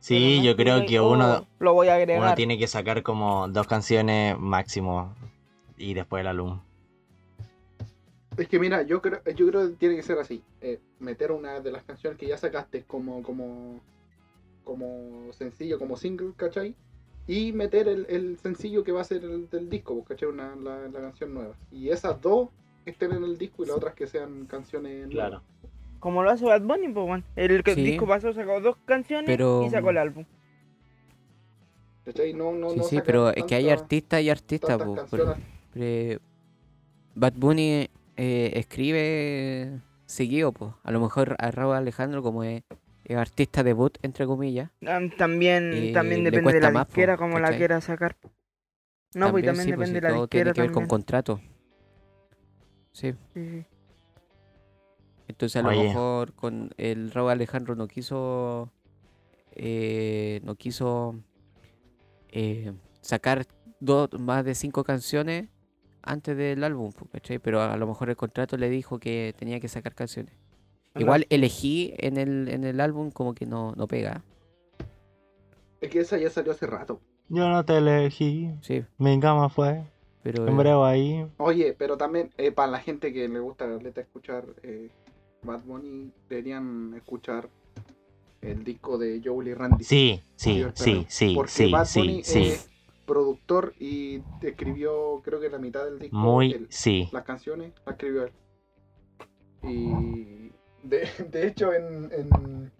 Sí, yo creo que "Oh, uno, Lo voy a uno agregar. tiene que sacar como dos canciones máximo y después el álbum. Es que mira, yo creo, yo creo que tiene que ser así. eh, meter una de las canciones que ya sacaste como, como, como sencillo, como single, ¿cachai? Y meter el, el sencillo que va a ser el del disco, pues, ¿cachai? Una, la, la canción nueva. Y esas dos estén en el disco y las otras que sean canciones Claro. nuevas. Como lo hace Bad Bunny, pues, weón. El Sí. disco pasó sacó dos canciones Pero- y sacó el álbum. ¿Cachai? No, no, Sí, no sí, pero es que hay artistas y artistas, eh, Bad Bunny eh, escribe seguido, pues. A lo mejor a Raúl Alejandro, como es artista debut, entre comillas. También, también depende de la más, disquera como la quiera sacar. No, pues también sí, pues, depende sí, de la todo tiene que ver con también. contrato. Sí. Sí, sí. Entonces a lo mejor con el Raúl Alejandro no quiso eh, no quiso eh, sacar dos, más de cinco canciones antes del álbum. Pero a lo mejor el contrato le dijo que tenía que sacar canciones. Igual elegí en el, en el álbum como que no, no pega. Es que esa ya salió hace rato. Yo no te elegí, Sí, mi cama fue, pero en breve ahí. Oye, pero también eh, para la gente que le gusta la letra escuchar eh, Bad Bunny, deberían escuchar el disco de Joel y Randy. Sí, sí, sí, sí, Porque sí, Bad sí, Bunny sí. es productor y escribió, creo que la mitad del disco, Muy, el- sí. las canciones, las escribió él. Y de, de hecho en, en,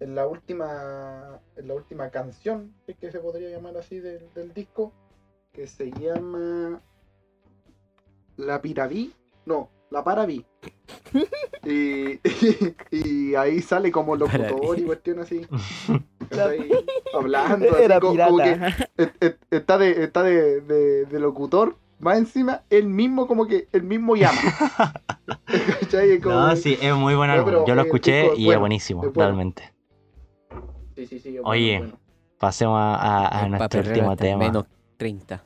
en la última en la última canción, es que se podría llamar así del, del disco, que se llama La Piraví, no, La Paraví. y, y ahí sale como locutor y cuestión así. Hablando, así como que pirata. et- et- está de, está de, de- de locutor, más encima, él mismo como que, él mismo llama. Como- No, sí, es muy buen álbum. pero Yo lo el escuché y es buenísimo, es bueno. realmente. Sí, sí, sí, Oye, bueno. Pasemos a, a- a pa' nuestro último el tema. menos 30.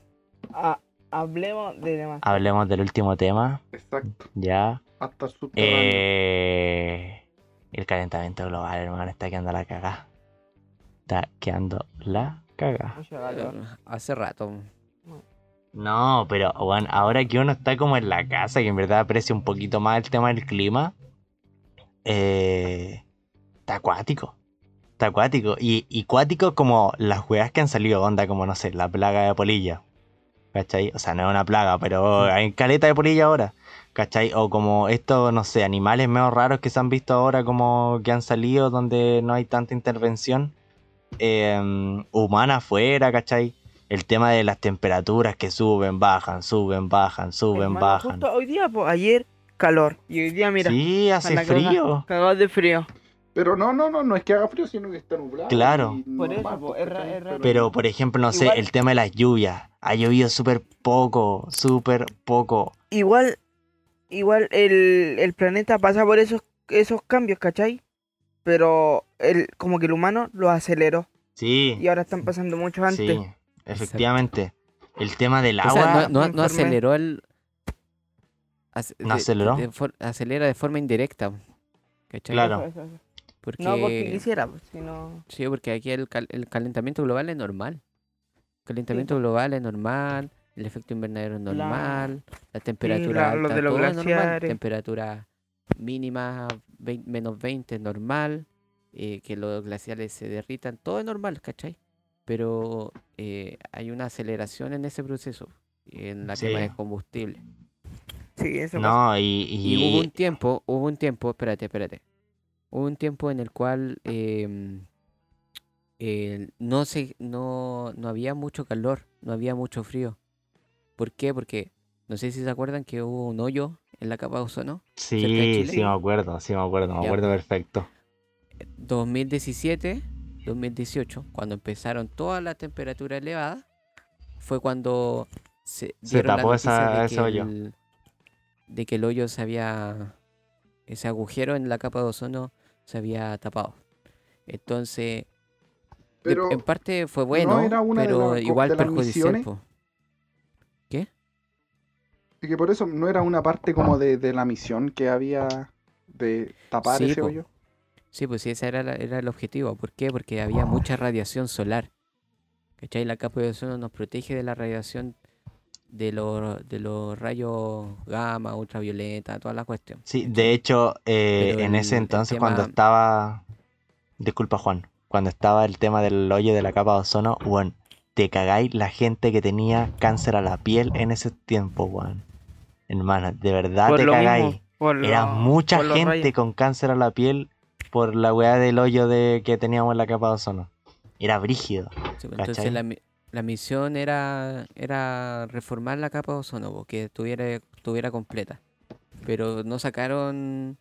Ah, hablemos de demás. Hablemos del último tema, Exacto. ya. Hasta el subterráneo. Eh, el calentamiento global, hermano, está quedando la cagada. Está quedando la cagada. Eh, Hace rato. No, pero bueno, ahora que uno está como en la casa, que en verdad aprecia un poquito más el tema del clima, eh, está acuático. Está acuático. Y, y cuático como las weas que han salido, onda, como no sé, la plaga de polilla. ¿Cachai? O sea, no es una plaga, pero hay caleta de polilla ahora. ¿Cachai? O como estos, no sé, animales medio raros que se han visto ahora, como que han salido donde no hay tanta intervención eh, humana afuera, ¿cachai? El tema de las temperaturas que suben, bajan, suben, bajan, suben, Hermano, bajan. Justo hoy día, pues ayer calor. Y hoy día, mira, sí, hace frío. cagado de frío. Pero no, no, no, no es que haga frío, sino que está nublado. Claro. Por eso, po, pues. Pero, por ejemplo, no sé, el tema de las lluvias. Ha llovido súper poco, súper poco. Igual, igual el, el planeta pasa por esos, esos cambios, ¿cachai? Pero el, como que el humano lo aceleró. Sí, Y ahora están pasando mucho antes. sí, efectivamente. El tema del O agua. sea, no, no- aceleró el. ace- ¿No aceleró? de for- acelera de forma indirecta. ¿cachai? Claro. Eso, eso, eso. Porque, No porque quisiera, pues, sino... Sí, porque aquí el, cal- el calentamiento global es normal. El calentamiento global es normal. El efecto invernadero es normal. La temperatura alta, de los todo es normal. Temperatura mínima vein- menos 20 es normal. eh, que los glaciares se derritan. Todo es normal, ¿cachai? Pero eh, hay una aceleración en ese proceso. En la Sí. de combustible. Sí, eso pasa. No, y, Y y- hubo un tiempo, hubo un tiempo, espérate, espérate. Hubo un tiempo en el cual em, eh, no, se, no, no había mucho calor, no había mucho frío. ¿Por qué? Porque no sé si se acuerdan que hubo un hoyo en la capa de ozono. sí, sí me acuerdo, sí me acuerdo, me Ya, acuerdo pues. perfecto. 2017, 2018, cuando empezaron todas las temperaturas elevadas, fue cuando se, Se la tapó esa- de ese que hoyo. el- de que el hoyo se había, ese agujero en la capa de ozono se había tapado. Entonces, de- en parte fue bueno, era una de pero igual perjudicial. po. y que por eso no era una parte como de, de la misión que había de tapar Sí, ese po. hoyo. Sí, pues sí, ese era, la- era el objetivo. ¿Por qué? Porque había mucha radiación solar. ¿Cachai? La capa de ozono nos protege de la radiación de los, de los rayos gamma, ultravioleta, toda la cuestión. Sí, de hecho, eh, en el- ese entonces cuando estaba... Disculpa Juan, cuando estaba el tema del hoyo de la capa de ozono, weón, te cagáis la gente que tenía cáncer a la piel en ese tiempo, weón. Hermano, de verdad Por te cagáis. mismo, Era lo- mucha gente con cáncer a la piel por la weá del hoyo de que teníamos en la capa de ozono. Era brígido. Sí, pues, entonces la, la misión era, era reformar la capa de ozono, que estuviera, estuviera completa. Pero no sacaron,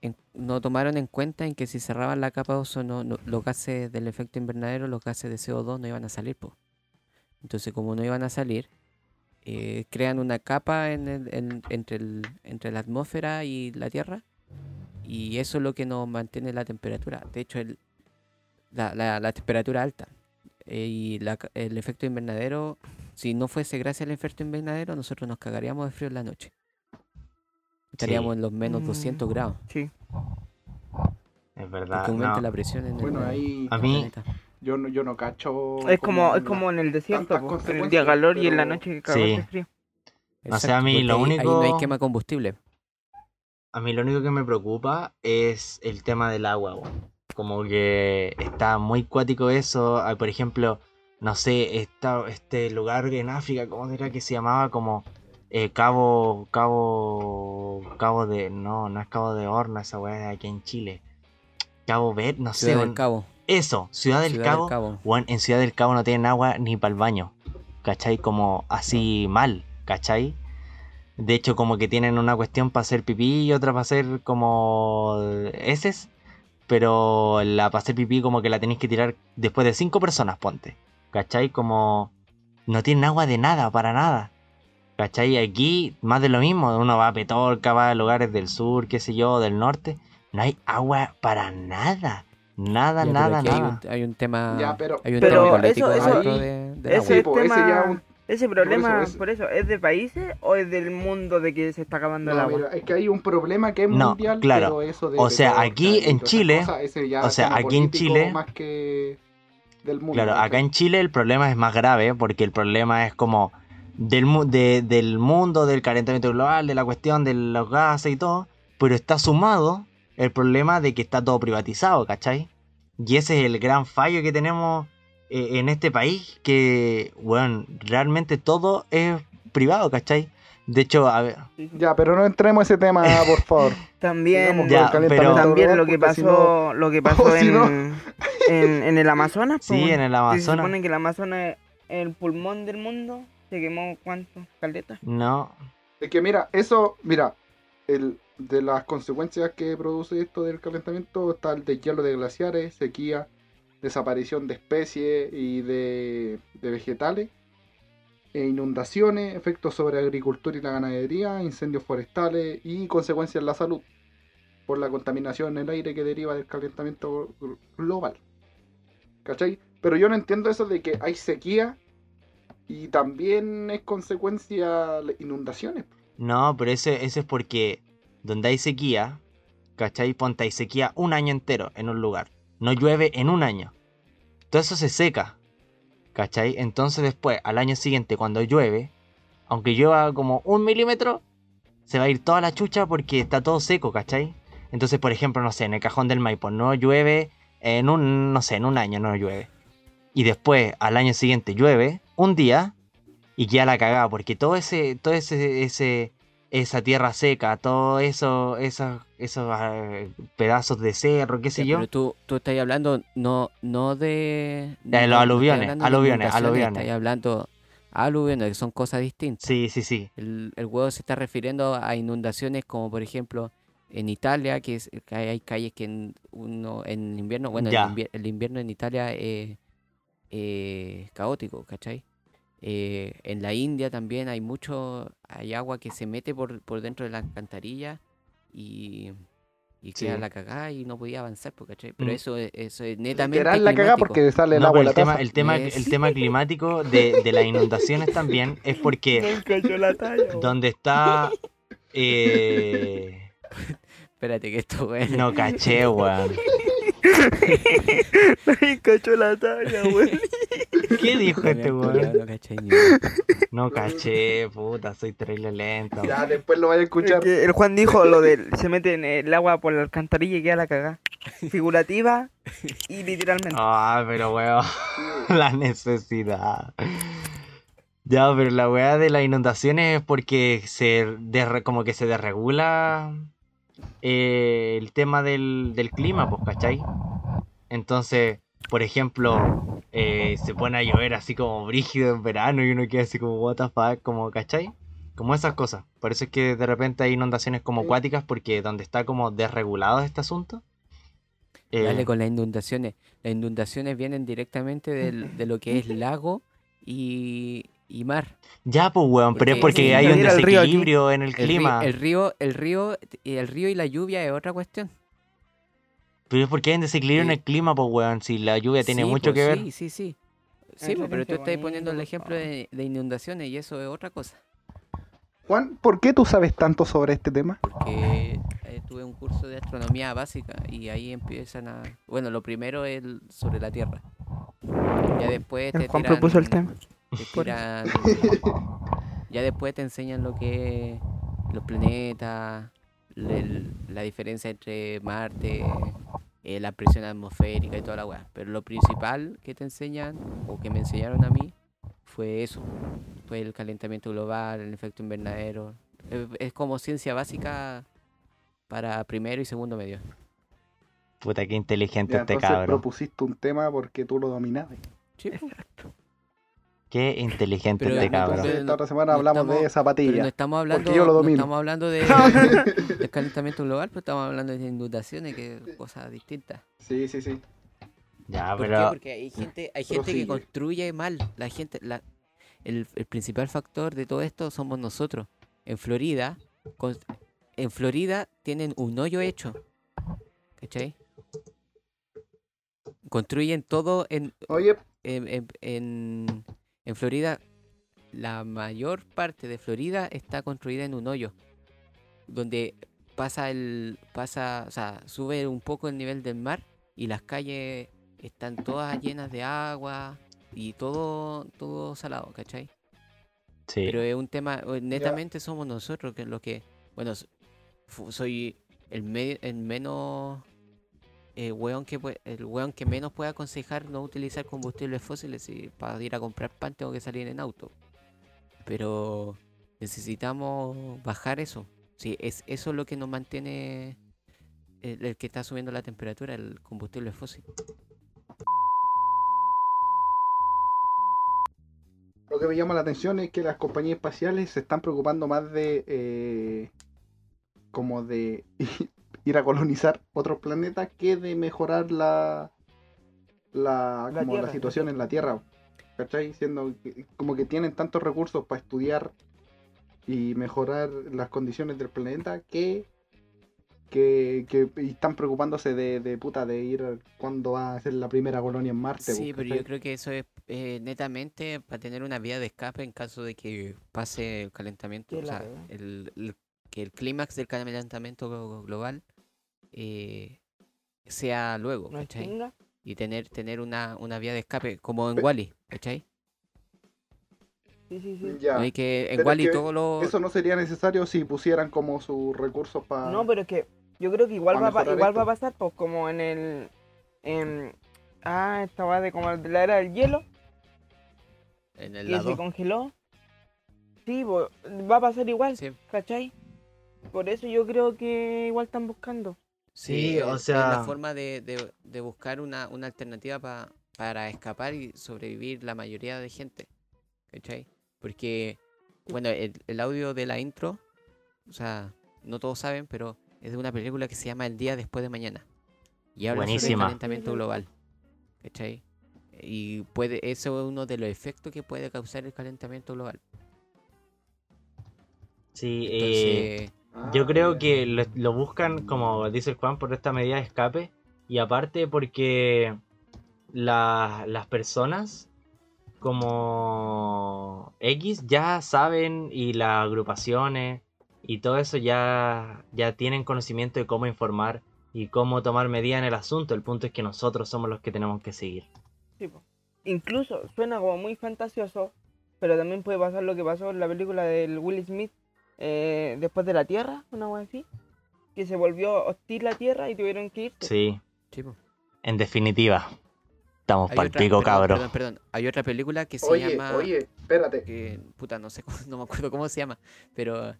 en- no tomaron en cuenta en que si cerraban la capa de ozono, no- los gases del efecto invernadero, los gases de CO2 no iban a salir. po. Entonces, como no iban a salir, eh, crean una capa en el- en- entre, el- entre la atmósfera y la Tierra. Y eso es lo que nos mantiene la temperatura. De hecho, el, la, la- la temperatura alta. Eh, y la ca- el efecto invernadero, si no fuese gracias al efecto invernadero, nosotros nos cagaríamos de frío en la noche. Estaríamos en los menos 200 Mm, grados. Sí. Es verdad. Porque aumenta no. la presión en Bueno, el, ahí A mí- planeta. yo no, yo no cacho. Es como, es como en el desierto, en el día calor y en la noche que cagó Sí. de frío. O sea, a mí lo ahí- Ahí no hay único- quema de combustible. A mí lo único que me preocupa es el tema del agua. Como que está muy cuático eso. Ah, Por ejemplo, no sé, esta, este lugar en África, ¿cómo era que se llamaba? Como eh, Cabo, Cabo, Cabo de, no, no es Cabo de Horno, esa weá es aquí en Chile. Cabo Ver, no sé. Ciudad del. Cabo. Eso, Ciudad del Ciudad Cabo. del Cabo. Weón, en Ciudad del Cabo no tienen agua ni para el baño. ¿Cachai? Como así mal, ¿cachai? De hecho, como que tienen una cuestión para hacer pipí y otra para hacer como heces. Pero la para hacer pipí como que la tenéis que tirar después de cinco personas, ponte. ¿Cachai? Como no tienen agua de nada, para nada. ¿Cachai? Aquí más de lo mismo. Uno va a Petorca, va a lugares del sur, qué sé yo, del norte. No hay agua para nada. Nada, Ya, nada, aquí hay nada. un, hay un tema, Ya, pero- hay un Pero tema político eso- eso- dentro de, del eso agua. Ese tema- ya es un- Ese problema, eso- por eso, ¿es de países o es del mundo de que se está acabando el No, agua? mira, es que hay un problema que es No, mundial, claro. pero eso de O sea, aquí en Chile- o sea, aquí en Chile- más que del mundo. Claro, acá en Chile el problema es más grave porque el problema es como del, mu- de- del mundo, del calentamiento global, de la cuestión de los gases y todo, pero está sumado el problema de que está todo privatizado, ¿cachai? Y ese es el gran fallo que tenemos eh, en este país, que, bueno, realmente todo es privado, ¿cachai? De hecho, a ver, Ya, pero no entremos en ese tema, por favor. También, Ya, pero- también lo que si pasó, no- lo que pasó o si en, no- en, en el Amazonas. sí, en el que Se Amazonas, supone que el Amazonas es el pulmón del mundo. Se quemó cuánto, caleta. no, Es que mira, eso, mira, el, de las consecuencias que produce esto del calentamiento está el deshielo de glaciares, sequía, desaparición de especies y de, vegetales, e inundaciones, efectos sobre agricultura y la ganadería, incendios forestales y consecuencias en la salud por la contaminación en el aire que deriva del calentamiento gl- global. ¿Cachai? Pero yo no entiendo eso de que hay sequía y también es consecuencia inundaciones. No, pero ese, ese es porque donde hay sequía, ¿cachai? Ponte hay sequía un año entero en un lugar. No llueve en un año. Todo eso se seca, ¿cachai? Entonces después, al año siguiente, cuando llueve, aunque llueva como un milímetro, se va a ir toda la chucha porque está todo seco, ¿cachai? Entonces, por ejemplo, no sé, en el cajón del Maipo no llueve en un, no sé, en un año no llueve. Y después, al año siguiente, llueve un día y queda la cagada, porque todo ese, todo ese, ese, esa tierra seca, todo eso, esos, esos ah, pedazos de cerro, qué sé yo. Pero tú, tú estás hablando no, no de... De los aluviones, de aluviones, aluviones. Estás hablando aluviones, que son cosas distintas. Sí, sí, sí. El, el huevo se está refiriendo a inundaciones como por ejemplo en Italia, que, es, que hay, calles que en, uno, en invierno, bueno, el, Ya. invier- el invierno en Italia es eh, caótico, ¿cachai? Eh, en la India también hay mucho, hay agua que se mete por, por dentro de la alcantarilla y, y queda la cagada y no podía avanzar, ¿cachai? Pero Mm. eso, es- eso es netamente Literal la cagada porque sale el No, agua pero de el la tema, taza. el tema, Es- el tema climático de, de las inundaciones también es porque la talla. donde está eh, Espérate que esto, weón. no caché, weón. Nadie cachó la talla, weón. ¿Qué dijo este weón? no caché, puta, soy terrible lento. Ya, después lo vaya a Es escuchar. que el Juan dijo lo del se mete en el agua por la alcantarilla y queda la cagada. Figurativa y literalmente. Ah, pero weón, la necesidad. Ya, pero la weá de las inundaciones es porque se como que se desregula eh, el tema del, del clima, pues, ¿cachai? Entonces, por ejemplo, eh, se pone a llover así como brígido en verano y uno queda así como, what the fuck, como, ¿cachai? Como esas cosas. Por eso es que de repente hay inundaciones como acuáticas porque donde está como desregulado este asunto. eh, Dale con las inundaciones. Las inundaciones vienen directamente del- de lo que es lago y, y mar. Ya, pues, weón, pero es Porque hay un río desequilibrio en el El río, clima. el río, el río, y el río y la lluvia es otra cuestión. Pero es porque hay un desequilibrio en el clima, pues, weón. Si la lluvia tiene Sí, mucho pues, que ver. Sí, sí, sí. Sí, pero tú estás poniendo el ejemplo de, de inundaciones y eso es otra cosa. Juan, ¿por qué tú sabes tanto sobre este tema? Porque eh, tuve un curso de astronomía básica y ahí empiezan a... Bueno, lo primero es sobre la Tierra. Ya después te El Juan tiran- propuso el tema. Te Por tiran- ya después te enseñan lo que es los planetas, el- la diferencia entre Marte, eh, la presión atmosférica y toda la weá. Pero lo principal que te enseñan, o que me enseñaron a mí, fue eso. Fue el calentamiento global, el efecto invernadero. Es, es como ciencia básica para primero y segundo medio. Puta, qué inteligente Ya, este entonces cabrón. propusiste un tema porque tú lo dominabas. Sí. Qué inteligente Pero este cabrón. No- otra semana no hablamos estamos- de zapatillas. no estamos hablando, yo lo no domino. estamos hablando de, del calentamiento global, pero estamos hablando de inundaciones, que es cosas distintas. Sí, sí, sí. Ya, ¿Por qué? pero. Porque hay gente, hay gente Prosigue. que construye mal. La gente, la, el, el principal factor de todo esto somos nosotros. En Florida, con- en Florida tienen un hoyo hecho. ¿Cachai? Construyen todo en, Oye, en, en- en- en Florida, la mayor parte de Florida está construida en un hoyo, donde pasa el, pasa, o sea, sube un poco el nivel del mar y las calles están todas llenas de agua y todo, todo salado, ¿cachai? Sí. Pero es un tema, netamente somos nosotros que lo que, bueno, soy el, me- el menos eh, weón que el weón que menos puede aconsejar no utilizar combustibles fósiles y para ir a comprar pan tengo que salir en auto. Pero necesitamos bajar eso. Sí, es eso lo que nos mantiene el, el que está subiendo la temperatura, el combustible fósil. lo que me llama la atención es que las compañías espaciales se están preocupando más de eh, como de ir a colonizar otros planetas que de mejorar la la, La como la situación en la Tierra. ¿Cachai? Siendo que- como que tienen tantos recursos para estudiar y mejorar las condiciones del planeta que que, que y están preocupándose de, de puta de ir cuando va a ser la primera colonia en Marte. Sí, pues, pero yo creo que eso es eh, netamente para tener una vía de escape en caso de que pase el calentamiento, Que o sea, el, el- que el clímax del calentamiento glo- global eh, sea luego, ¿No es ¿cachai? Y tener, tener una, una vía de escape, como en Wally, ¿cachai? Sí, sí, sí. Ya. No hay que en pero es Wally que todo lo... Eso no sería necesario si pusieran como sus recursos para. No, pero es que yo creo que igual va, igual esto. va a pasar, pues como en el... En, ah, esta va de como el de la era del hielo, En el que se congeló. Sí, pues, va a pasar igual, Sí, ¿cachai? Por eso yo creo que igual están buscando. Sí, o es- es la sea- forma de, de- de buscar una, una alternativa pa- para escapar y sobrevivir la mayoría de gente. ¿Cachai? Porque, bueno, el, el audio de la intro, o sea, no todos saben, pero es de una película que se llama El día después de mañana. Y habla sobre el Buenísima. calentamiento global. ¿Cachai? Y puede, eso es uno de los efectos que puede causar el calentamiento global. Sí, eh, Entonces, Ah, Yo creo ya. que lo, lo buscan, como dice el Juan, por esta medida de escape. Y aparte porque la- las personas como X ya saben y las agrupaciones y todo eso ya, ya tienen conocimiento de cómo informar y cómo tomar medidas en el asunto. El punto es que nosotros somos los que tenemos que seguir. Sí. Incluso suena como muy fantasioso, pero también puede pasar lo que pasó en la película del Will Smith eh, después de la Tierra, una wea así, que se volvió hostil la Tierra y tuvieron que irse. Sí, en definitiva, estamos pa'l otra- pico, perdón, cabro. Perdón, perdón. Hay otra película que se Oye, llama. oye, espérate. que, puta, no sé, cómo- no me acuerdo cómo se llama, pero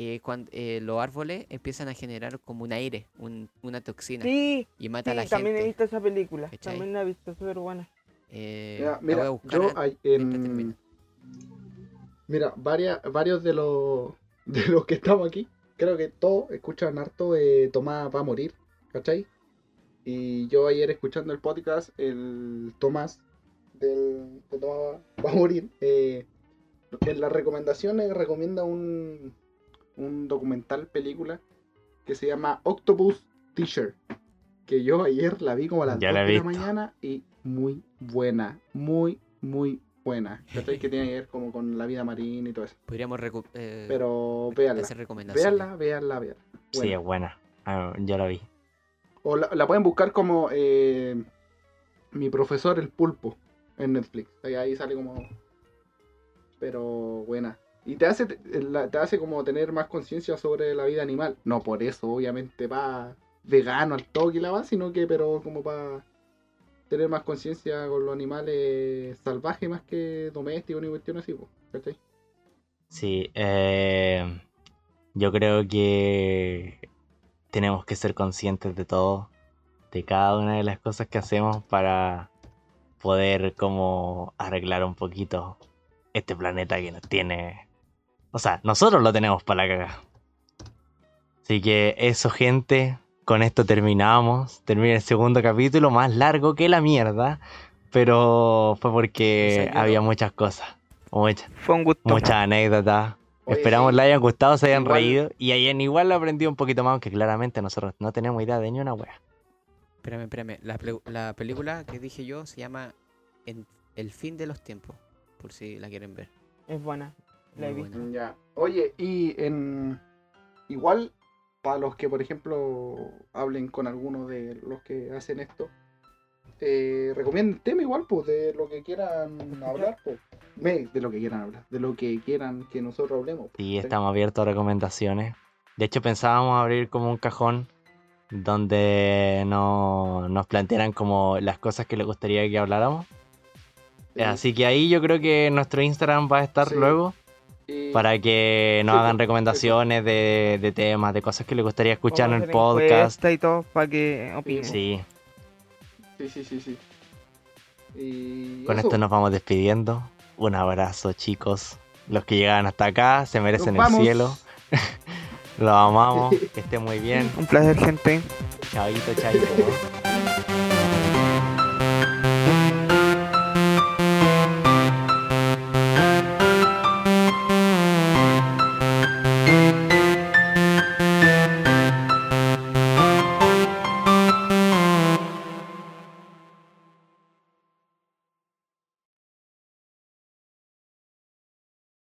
eh, cuando los árboles empiezan a generar como un aire, un- una toxina Sí, y mata a la sí, también he gente. visto esa película. ¿Cachai? También la he visto, súper buena. Eh, Mira, la mira, voy a buscar yo a- hay- en-. Mira, varias, varios de los, de los que estamos aquí, creo que todos escuchan harto eh, Tomás va a morir, ¿cachai? Y yo ayer escuchando el podcast, el Tomás del, de Tomás va, a morir, eh, en las recomendaciones recomienda un, un documental, película, que se llama Octopus Teacher, que yo ayer la vi como a las Ya 2 la de la mañana y muy buena, muy, muy buena. ¿Cachai? que tiene que ver como con la vida marina y todo eso. Podríamos eh, Pero véanla, hacer recomendaciones. véanla, véanla, véanla. Sí, es buena. Ah, yo la vi. O la, la pueden buscar como eh, Mi profesor el pulpo en Netflix. Ahí, ahí sale como... Pero buena. Y te hace, te, la- te hace como tener más conciencia sobre la vida animal. No por eso, obviamente, va vegano al toque y la va, sino que, pero como para tener más conciencia con los animales salvajes más que domésticos ni cuestiones así, ¿cachai? Sí, eh, yo creo que tenemos que ser conscientes de todo, de cada una de las cosas que hacemos para poder como arreglar un poquito este planeta que nos tiene... O sea, nosotros lo tenemos para la caga. Así que eso, gente, con esto terminamos. Termina el segundo capítulo, más largo que la mierda, pero fue porque había muchas cosas. Muchas. Fue un gusto. Muchas anécdotas. Oye, Esperamos sí, les hayan gustado, se hayan Igual- reído y hayan igual aprendido un poquito más, aunque claramente nosotros no tenemos idea de ni una wea. Espérame, espérame. La, película que dije yo se llama En- El fin de los tiempos, por si la quieren ver. Es buena. La he visto. Ya. Oye, y en igual para los que por ejemplo hablen con alguno de los que hacen esto, eh, recomienden tema igual, pues, de lo que quieran hablar, pues. Me- De lo que quieran hablar, de lo que quieran que nosotros hablemos. pues, Sí, estamos abiertos a recomendaciones. De hecho, pensábamos abrir como un cajón donde no, nos plantearan como las cosas que les gustaría que habláramos. Sí. Así que ahí yo creo que nuestro Instagram va a estar Sí. luego Y- para que nos hagan pues, recomendaciones de, de temas, de cosas que les gustaría escuchar en el podcast. y todo para que opinen. Sí, Sí, sí, sí, sí. Y con eso. esto nos vamos despidiendo. Un abrazo, chicos. Los que llegaron hasta acá se merecen el cielo. Los amamos. Que estén muy bien. Un placer, gente. Chavito, chavito.